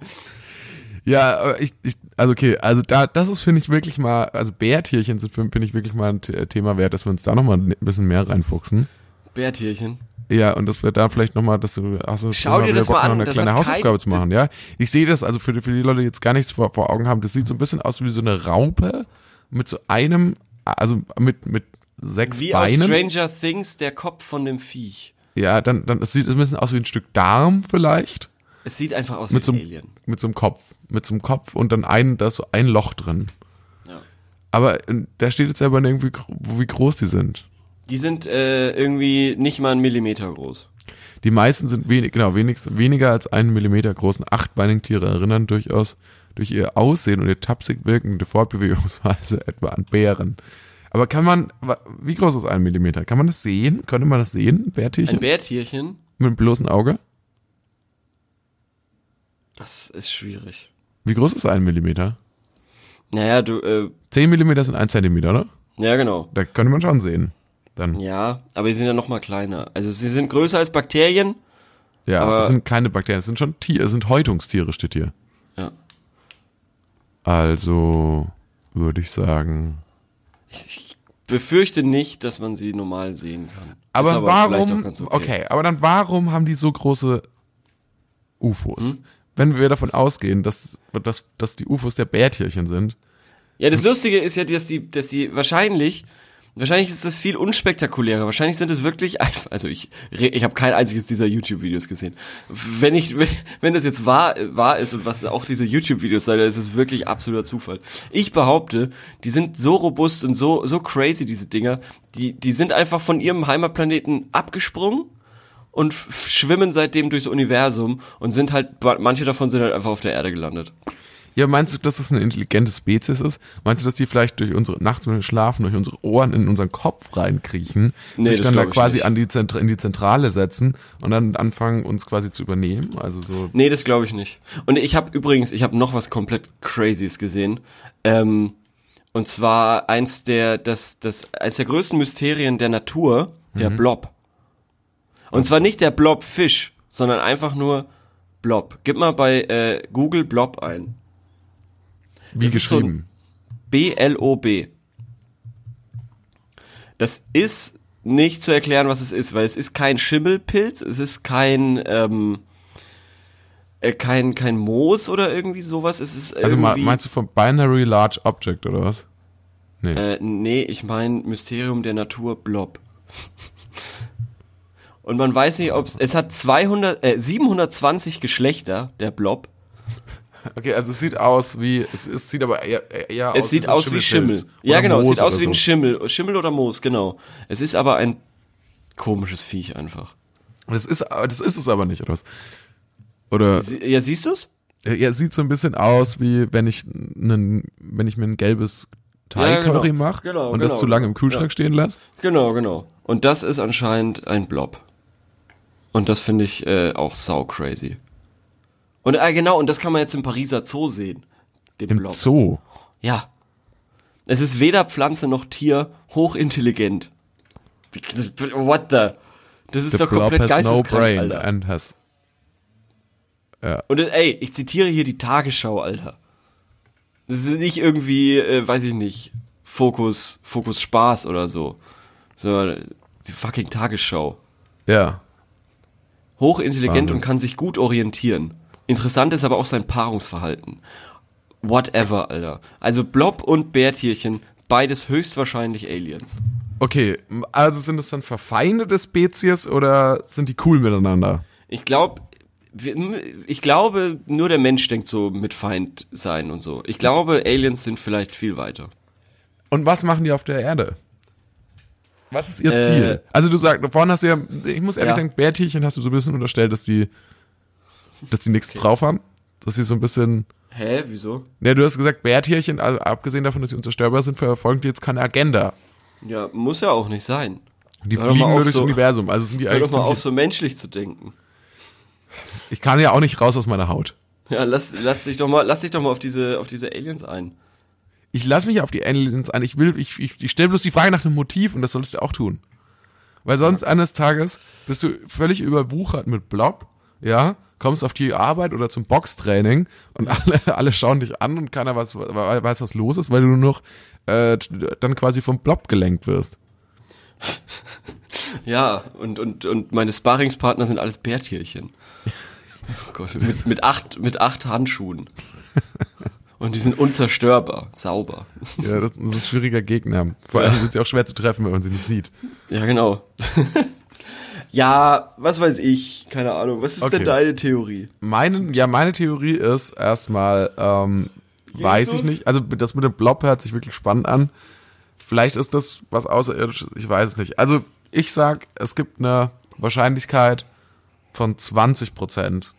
Ja, ich, ich, also okay, also da, das ist, finde ich, wirklich mal, also Bärtierchen sind, finde ich, wirklich mal ein The- Thema wert, dass wir uns da nochmal ein bisschen mehr reinfuchsen. Bärtierchen. Ja, und dass wir da vielleicht nochmal, dass du, hast du Schau dir das Bock, mal noch an, eine das kleine Hausaufgabe zu machen, ja? Ich sehe das, also für, die- für die Leute, die jetzt gar nichts vor, vor Augen haben, das sieht so ein bisschen aus wie so eine Raupe mit so einem, also mit, mit sechs Wie Beinen. Stranger Things der Kopf von dem Viech. Ja, dann, dann, es sieht ein bisschen aus wie ein Stück Darm vielleicht. Es sieht einfach aus Mit wie so ein einem, Alien. mit so einem Kopf. Mit so einem Kopf und dann ein, da ist so ein Loch drin. Ja. Aber äh, da steht jetzt aber irgendwie, wie groß die sind. Die sind äh, irgendwie nicht mal einen Millimeter groß. Die meisten sind wenig, genau, wenigstens, weniger als einen Millimeter großen achtbeinigen Tiere erinnern durchaus durch ihr Aussehen und ihr tapsig wirkende Fortbewegungsweise [LAUGHS] etwa an Bären. Aber kann man, wie groß ist ein Millimeter? Kann man das sehen? Könnte man das sehen, Bärtierchen? Ein Bärtierchen, Mit dem bloßen Auge? Das ist schwierig. Wie groß ist ein Millimeter? Naja, du, äh, Zehn Millimeter sind ein Zentimeter, oder? ja genau. Da könnte man schon sehen. Dann, ja, Ja, aber sie sind ja noch mal kleiner. Also sie sind größer als Bakterien. aber- es sind keine Bakterien, es sind schon Tiere, es sind Häutungstiere, steht hier. Ja. Also, würde ich sagen. Ich befürchte nicht, dass man sie normal sehen kann. Aber, auch warum, ganz okay. aber dann warum haben die so große UFOs? Hm? Wenn wir davon ausgehen, dass, dass, dass die UFOs der Bärtierchen sind, Ja, das Lustige ist ja, dass die, dass die wahrscheinlich, wahrscheinlich ist das viel unspektakulärer. Wahrscheinlich sind es wirklich einfach, also ich, ich habe kein einziges dieser YouTube-Videos gesehen. Wenn ich, wenn, das jetzt wahr, wahr ist und was auch diese YouTube-Videos sein, dann ist es wirklich absoluter Zufall. Ich behaupte, die sind so robust und so, so crazy, diese Dinger, die, die sind einfach von ihrem Heimatplaneten abgesprungen und schwimmen seitdem durchs Universum und sind halt, manche davon sind halt einfach auf der Erde gelandet. Ja, meinst du, dass das eine intelligente Spezies ist? Meinst du, dass die vielleicht durch unsere, nachts, wenn wir schlafen, durch unsere Ohren in unseren Kopf reinkriechen, Nee, sich das dann da quasi an die Zentra in die Zentrale setzen und dann anfangen, uns quasi zu übernehmen? Also so, Nee, das glaube ich nicht. Und ich habe übrigens, ich habe noch was komplett Crazyes gesehen. Ähm, und zwar eins der, das, das, eins der größten Mysterien der Natur, der Blob. Und zwar nicht der Blobfisch, sondern einfach nur Blob. Gib mal bei äh, Google Blob ein. wie das so geschrieben. B-L-O-B. Das ist nicht zu erklären, was es ist, weil es ist kein Schimmelpilz, es ist kein, ähm, äh, kein, kein Moos oder irgendwie sowas. Es ist also meinst du vom Binary Large Object oder was? äh, nee, ich meine Mysterium der Natur Blob. [LAUGHS] Und man weiß nicht, ob es hat 200, äh, 720 Geschlechter, der Blob. Okay, also es sieht aus wie, es, es sieht aber eher, eher aus Es sieht ein aus wie Schimmel. Ja, genau, es Moos sieht aus wie ein so. Schimmel. Schimmel oder Moos, genau. Es ist aber ein komisches Viech einfach. Das ist, das ist es aber nicht, oder was? Oder, Sie, ja, siehst du's? ja, es sieht so ein bisschen aus, wie wenn ich, einen, wenn ich mir ein gelbes Ja, Thai-Curry genau. mache Genau, und genau, das zu lange im genau. Kühlschrank Ja. stehen lasse. Genau, genau. Und das ist anscheinend ein Blob. Und das finde ich äh, auch sau crazy. Und äh, genau, und das kann man jetzt im Pariser Zoo sehen. Den Im Blob. Zoo. Ja. Es ist weder Pflanze noch Tier hochintelligent. What the? Das ist The doch blob komplett has no geisteskrank, brain Alter. and has. Und äh, ey, ich zitiere hier die Tagesschau, Alter. Das ist nicht irgendwie, äh, weiß ich nicht, Fokus, Fokus Spaß oder so. So, die fucking Tagesschau. Ja. Hochintelligent Wahnsinn. und kann sich gut orientieren. Interessant ist aber auch sein Paarungsverhalten. Whatever, Alter. Also Blob und Bärtierchen, beides höchstwahrscheinlich Aliens. Okay, also sind es dann verfeindete Spezies oder sind die cool miteinander? Ich glaube, ich glaube, nur der Mensch denkt so mit Feind sein und so. Ich glaube, Aliens sind vielleicht viel weiter. Und was machen die auf der Erde? Was ist ihr Äh, Ziel? Also du sagst, vorhin hast du ja, ich muss ehrlich Ja. sagen, Bärtierchen hast du so ein bisschen unterstellt, dass die, dass die nichts drauf haben. Dass sie so ein bisschen, Hä, wieso? ja, du hast gesagt, Bärtierchen, also abgesehen davon, dass sie unzerstörbar sind, verfolgen die jetzt keine Agenda. Ja, muss ja auch nicht sein. Die Hör doch fliegen nur durchs so- Universum. Also sind die Hör doch eigentlich mal auf, so menschlich zu denken. ich kann ja auch nicht raus aus meiner Haut. Ja, lass, lass dich doch mal, lass dich doch mal auf diese, auf diese Aliens ein. Ich lasse mich auf die Aliens ein. Ich will, ich, ich, ich stelle bloß die Frage nach dem Motiv und das solltest du auch tun. Weil sonst eines Tages bist du völlig überwuchert mit Blob, ja, kommst auf die Arbeit oder zum Boxtraining und alle, [LAUGHS] alle schauen dich an und keiner weiß, weiß, was los ist, weil du nur noch äh, dann quasi vom Blob gelenkt wirst. [LAUGHS] Ja, und, und, und meine Sparringspartner sind alles Bärtierchen. [LAUGHS] Oh Gott, mit, mit acht, mit acht Handschuhen. Und die sind unzerstörbar, sauber. Ja, das ist ein schwieriger Gegner. Vor allem sind sie auch schwer zu treffen, wenn man sie nicht sieht. Ja, genau. [LAUGHS] ja, was weiß ich, keine Ahnung. Was ist Okay. denn deine Theorie? Meine, ja, meine Theorie ist erstmal, ähm, weiß ich nicht. Also das mit dem Blob hört sich wirklich spannend an. Vielleicht ist das was Außerirdisches, ich weiß es nicht. Also ich sag, es gibt eine Wahrscheinlichkeit von 20 Prozent.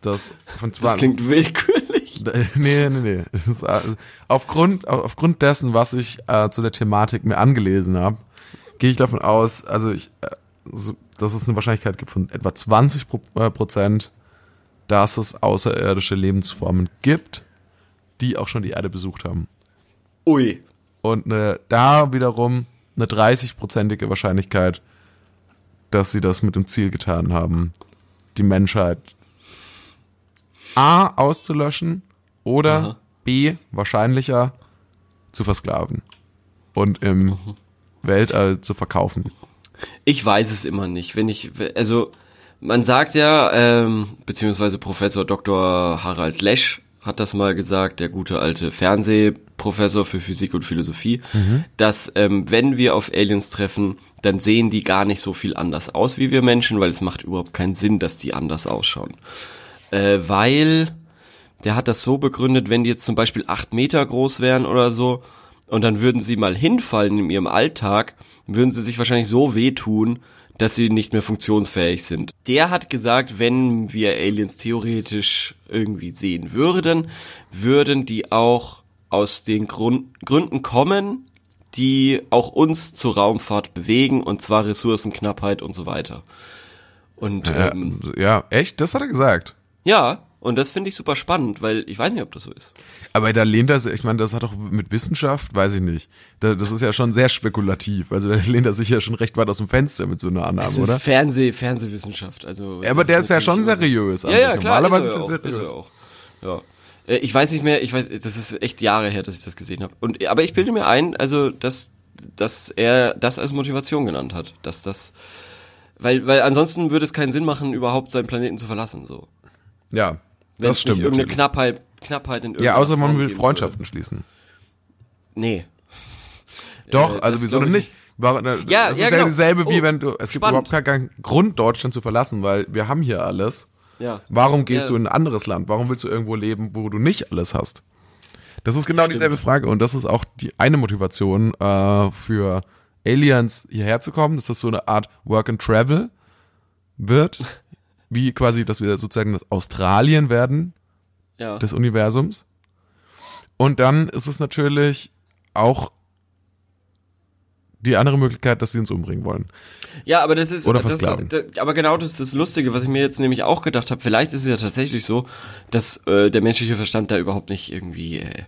Das von Das 20. klingt willkürlich. [LAUGHS] Nee, nee, nee. Ist, äh, aufgrund, au- aufgrund dessen, was ich äh, zu der Thematik mir angelesen habe, gehe ich davon aus, also ich, äh, so, dass es eine Wahrscheinlichkeit gibt von etwa 20 Pro, äh, Prozent, dass es außerirdische Lebensformen gibt, die auch schon die Erde besucht haben. Ui. Und eine, da wiederum eine 30-prozentige Wahrscheinlichkeit, dass sie das mit dem Ziel getan haben, die Menschheit A auszulöschen oder Aha. B wahrscheinlicher zu versklaven und im Weltall zu verkaufen. Ich weiß es immer nicht. Wenn ich, also man sagt ja, ähm, beziehungsweise Professor Dr. Harald Lesch hat das mal gesagt, der gute alte Fernsehprofessor für Physik und Philosophie, dass ähm, wenn wir auf Aliens treffen, dann sehen die gar nicht so viel anders aus wie wir Menschen, weil es macht überhaupt keinen Sinn, dass die anders ausschauen. Äh, weil der hat das so begründet, wenn die jetzt zum Beispiel acht Meter groß wären oder so, und dann würden sie mal hinfallen in ihrem Alltag, würden sie sich wahrscheinlich so wehtun, dass sie nicht mehr funktionsfähig sind. Der hat gesagt, wenn wir Aliens theoretisch irgendwie sehen würden, würden die auch aus den Grund Gründen kommen, die auch uns zur Raumfahrt bewegen, und zwar Ressourcenknappheit und so weiter. Und Ja, ähm, ja, echt? Das hat er gesagt. ja, und das finde ich super spannend, weil ich weiß nicht, ob das so ist. Aber da lehnt er sich, ich meine, das hat doch mit Wissenschaft, weiß ich nicht. Da, das ist ja schon sehr spekulativ. Also da lehnt er sich ja schon recht weit aus dem Fenster mit so einer Annahme, Es ist oder? Fernseh, Fernsehwissenschaft. Also, Ja, aber das der ist ja schon seriös. Ja, ja, klar. Normalerweise ist ist er er auch, ist seriös. er auch. Ja. Äh, Ich weiß nicht mehr, ich weiß, das ist echt Jahre her, dass ich das gesehen habe. Und aber ich bilde mir ein, also dass dass er das als Motivation genannt hat, dass das weil weil ansonsten würde es keinen Sinn machen, überhaupt seinen Planeten zu verlassen, so. Ja, Wenn das es nicht irgendeine natürlich. Knappheit Knappheit in Ja, außer man will Freundschaften schließen. Würde. Nee. [LAUGHS] Doch, Äh, also wieso denn ich nicht? War, das Ja, ist ja, ja genau. dasselbe wie Oh, wenn du, es gibt spannend. überhaupt keinen Grund, Deutschland zu verlassen, weil wir haben hier alles. Ja. Warum gehst Ja. du in ein anderes Land? Warum willst du irgendwo leben, wo du nicht alles hast? Das ist genau Stimmt. dieselbe Frage und das ist auch die eine Motivation äh, für Aliens hierher zu kommen, dass das so eine Art Work and Travel wird, [LAUGHS] wie quasi, dass wir sozusagen das Australien werden Ja. des Universums. Und dann ist es natürlich auch die andere Möglichkeit, dass sie uns umbringen wollen. Ja, aber das ist Oder das, das, aber genau das ist das Lustige, was ich mir jetzt nämlich auch gedacht habe. Vielleicht ist es ja tatsächlich so, dass äh, der menschliche Verstand da überhaupt nicht irgendwie äh,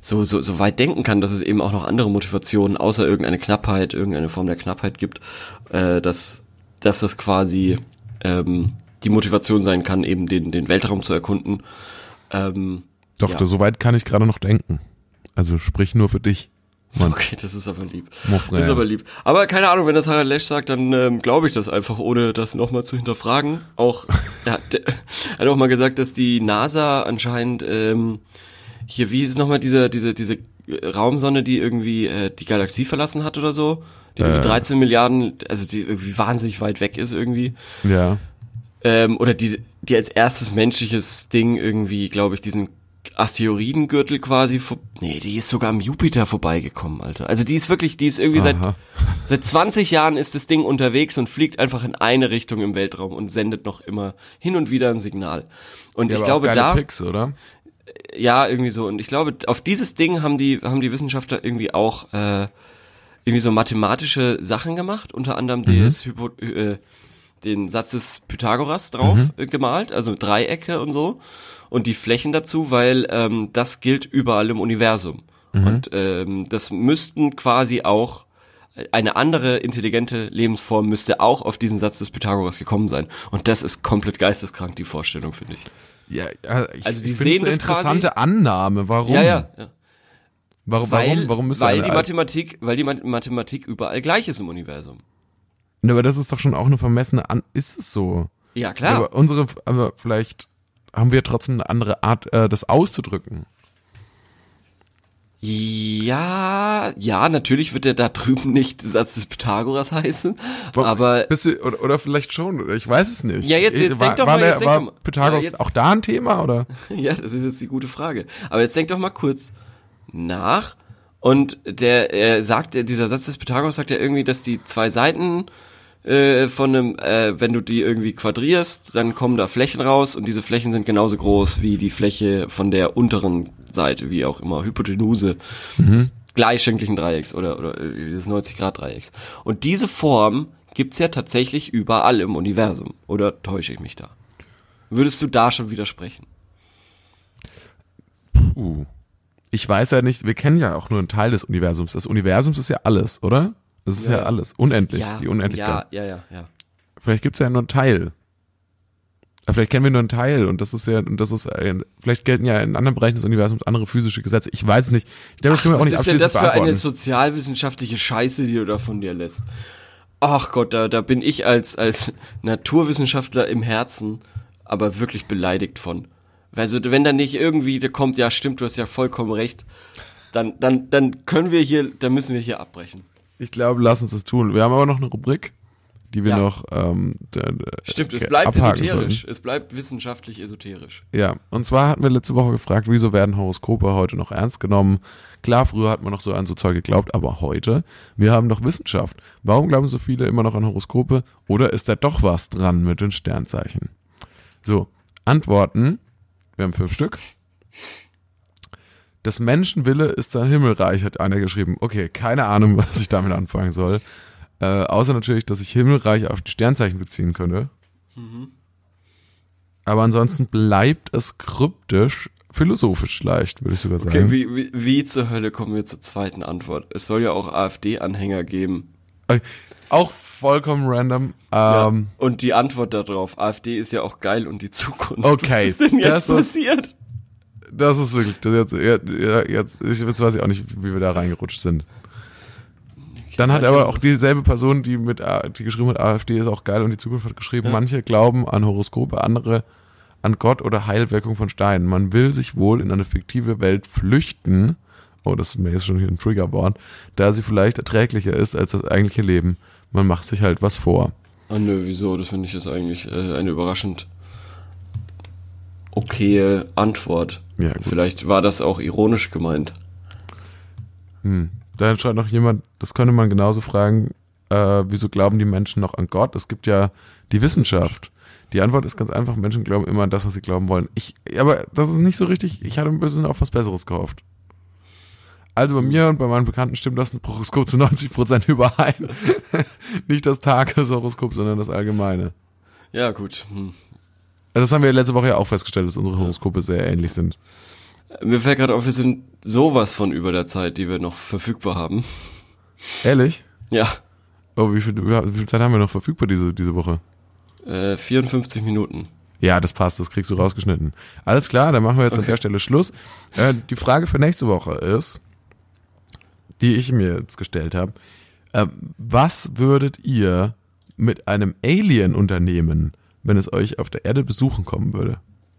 so, so, so weit denken kann, dass es eben auch noch andere Motivationen außer irgendeine Knappheit, irgendeine Form der Knappheit gibt, äh, dass, dass das quasi ähm, die Motivation sein kann, eben den, den Weltraum zu erkunden. Ähm, Doch, Ja. so weit kann ich gerade noch denken. Also sprich nur für dich. Mann. Okay, das ist aber lieb. Frère. ist aber lieb. Aber keine Ahnung, wenn das Harald Lesch sagt, dann ähm, glaube ich das einfach, ohne das nochmal zu hinterfragen. Auch, [LAUGHS] er hat, er hat auch mal gesagt, dass die NASA anscheinend ähm, hier, wie ist nochmal diese, diese, diese äh, Raumsonne, die irgendwie äh, die Galaxie verlassen hat oder so, die irgendwie 13 Milliarden, also die irgendwie wahnsinnig weit weg ist irgendwie. Ja. Ähm, oder die, die als erstes menschliches Ding irgendwie, glaube ich, diesen Asteroidengürtel quasi vor, nee, die ist sogar am Jupiter vorbeigekommen, Alter. Also die ist wirklich, die ist irgendwie seit, Aha. [LAUGHS] seit 20 Jahren ist das Ding unterwegs und fliegt einfach in eine Richtung im Weltraum und sendet noch immer hin und wieder ein Signal. Und Ja, ich glaube, da, Picks, oder? ja, irgendwie so. Und ich glaube, auf dieses Ding haben die, haben die Wissenschaftler irgendwie auch äh, irgendwie so mathematische Sachen gemacht, unter anderem Mhm. das Hypo, äh, den Satz des Pythagoras drauf Mhm. äh, gemalt, also Dreiecke und so. Und die Flächen dazu, weil ähm, das gilt überall im Universum. Mhm. Und ähm, das müssten quasi auch eine andere intelligente Lebensform müsste auch auf diesen Satz des Pythagoras gekommen sein. Und das ist komplett geisteskrank, die Vorstellung, finde ich. Ja, ja ich, Also die ich sehen eine das quasi- interessante Annahme. Warum? Ja, ja. ja. Warum, Weil, warum, warum müsste weil die Mathematik, weil die Ma- Mathematik überall gleich ist im Universum. Aber das ist doch schon auch eine vermessene An Ist es so? Ja, klar. Aber unsere, aber vielleicht haben wir trotzdem eine andere Art, äh, das auszudrücken. ja, ja, natürlich wird der da drüben nicht Satz des Pythagoras heißen, Wa- aber Bist du, oder, oder vielleicht schon, ich weiß es nicht. Ja, jetzt- jetzt war, denk doch war mal, der, jetzt denk war. Pythagoras Ja, jetzt- auch da ein Thema, oder? [LAUGHS] ja, das ist jetzt die gute Frage. Aber jetzt denk doch mal kurz nach und der er sagt, dieser Satz des Pythagoras sagt ja irgendwie, dass die zwei Seiten äh, von einem, äh, wenn du die irgendwie quadrierst, dann kommen da Flächen raus und diese Flächen sind genauso groß wie die Fläche von der unteren Seite, wie auch immer, Hypotenuse des gleichschenklichen Dreiecks oder, oder äh, des 90-Grad-Dreiecks. Und diese Form gibt's ja tatsächlich überall im Universum. Oder täusche ich mich da? Würdest du da schon widersprechen? Uh. Ich weiß ja nicht, wir kennen ja auch nur einen Teil des Universums. Das Universums ist ja alles, oder? Das ist ja, Ja, ja. alles. Unendlich, die Unendlichkeit. Ja, ja, ja, ja. Vielleicht gibt's ja nur einen Teil. Aber vielleicht kennen wir nur einen Teil und das ist ja, und das ist, vielleicht gelten ja in anderen Bereichen des Universums andere physische Gesetze. Ich weiß es nicht. Ich glaube, das können wir auch Was nicht ist denn abschließend das für eine sozialwissenschaftliche Scheiße, die du da von dir lässt? Ach Gott, da, da bin ich als, als Naturwissenschaftler im Herzen aber wirklich beleidigt von. Also wenn da nicht irgendwie da kommt, ja stimmt, du hast ja vollkommen recht, dann, dann, dann können wir hier, dann müssen wir hier abbrechen. Ich glaube, lass uns das tun. Wir haben aber noch eine Rubrik, die wir Ja. noch ähm, Stimmt, es bleibt esoterisch. sollten. Es bleibt wissenschaftlich esoterisch. Ja, und zwar hatten wir letzte Woche gefragt, wieso werden Horoskope heute noch ernst genommen? Klar, früher hat man noch so an so Zeug geglaubt, aber heute, wir haben doch Wissenschaft. Warum glauben so viele immer noch an Horoskope? Oder ist da doch was dran mit den Sternzeichen? So, Antworten. Wir haben fünf Stück. Das Menschenwille ist sein Himmelreich, hat einer geschrieben. Okay, keine Ahnung, [LAUGHS] was ich damit anfangen soll. Äh, außer natürlich, dass ich Himmelreich auf die Sternzeichen beziehen könnte. Aber ansonsten bleibt es kryptisch, philosophisch leicht, würde ich sogar sagen. Okay, wie, wie, wie zur Hölle kommen wir zur zweiten Antwort? Es soll ja auch AfD-Anhänger geben. Äh, Auch vollkommen random. Ja. Ähm, Und die Antwort darauf, AfD ist ja auch geil und die Zukunft. Okay, Was ist denn das jetzt war- passiert? Das ist wirklich, das jetzt, ja, jetzt, ich, jetzt weiß ich auch nicht, wie wir da reingerutscht sind. Dann hat aber auch dieselbe Person, die mit, die geschrieben hat, AfD ist auch geil und die Zukunft hat geschrieben, Ja. manche glauben an Horoskope, andere an Gott oder Heilwirkung von Steinen. Man will sich wohl in eine fiktive Welt flüchten. Oh, das ist mir jetzt schon hier ein Triggerwort, da sie vielleicht erträglicher ist als das eigentliche Leben. Man macht sich halt was vor. Ah nö, wieso? Das finde ich jetzt eigentlich äh, eine überraschend okaye Antwort. Ja, gut. Vielleicht war das auch ironisch gemeint. Da schreibt noch jemand, das könnte man genauso fragen, äh, wieso glauben die Menschen noch an Gott? Es gibt ja die Wissenschaft. Die Antwort ist ganz einfach, Menschen glauben immer an das, was sie glauben wollen. Ich, aber das ist nicht so richtig, ich hatte ein bisschen auf was Besseres gehofft. Also bei mir und bei meinen Bekannten stimmt das Horoskop zu 90% [LAUGHS] überein. nicht das Tageshoroskop, sondern das allgemeine. Ja, gut. Hm. Das haben wir letzte Woche ja auch festgestellt, dass unsere Horoskope sehr ähnlich sind. Mir fällt gerade auf, wir sind sowas von über der Zeit, die wir noch verfügbar haben. Ehrlich? Ja, Oh, wie viel, wie viel Zeit haben wir noch verfügbar diese, diese Woche? äh, 54 Minuten. Ja, das passt, das kriegst du rausgeschnitten. Alles klar, dann machen wir jetzt an Okay. der Stelle Schluss. Äh, die Frage für nächste Woche ist, die ich mir jetzt gestellt habe, äh, was würdet ihr mit einem Alien unternehmen, wenn es euch auf der Erde besuchen kommen würde?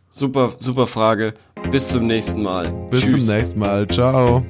Super, super Frage. Bis zum nächsten Mal. Bis Tschüss. zum nächsten Mal. Ciao.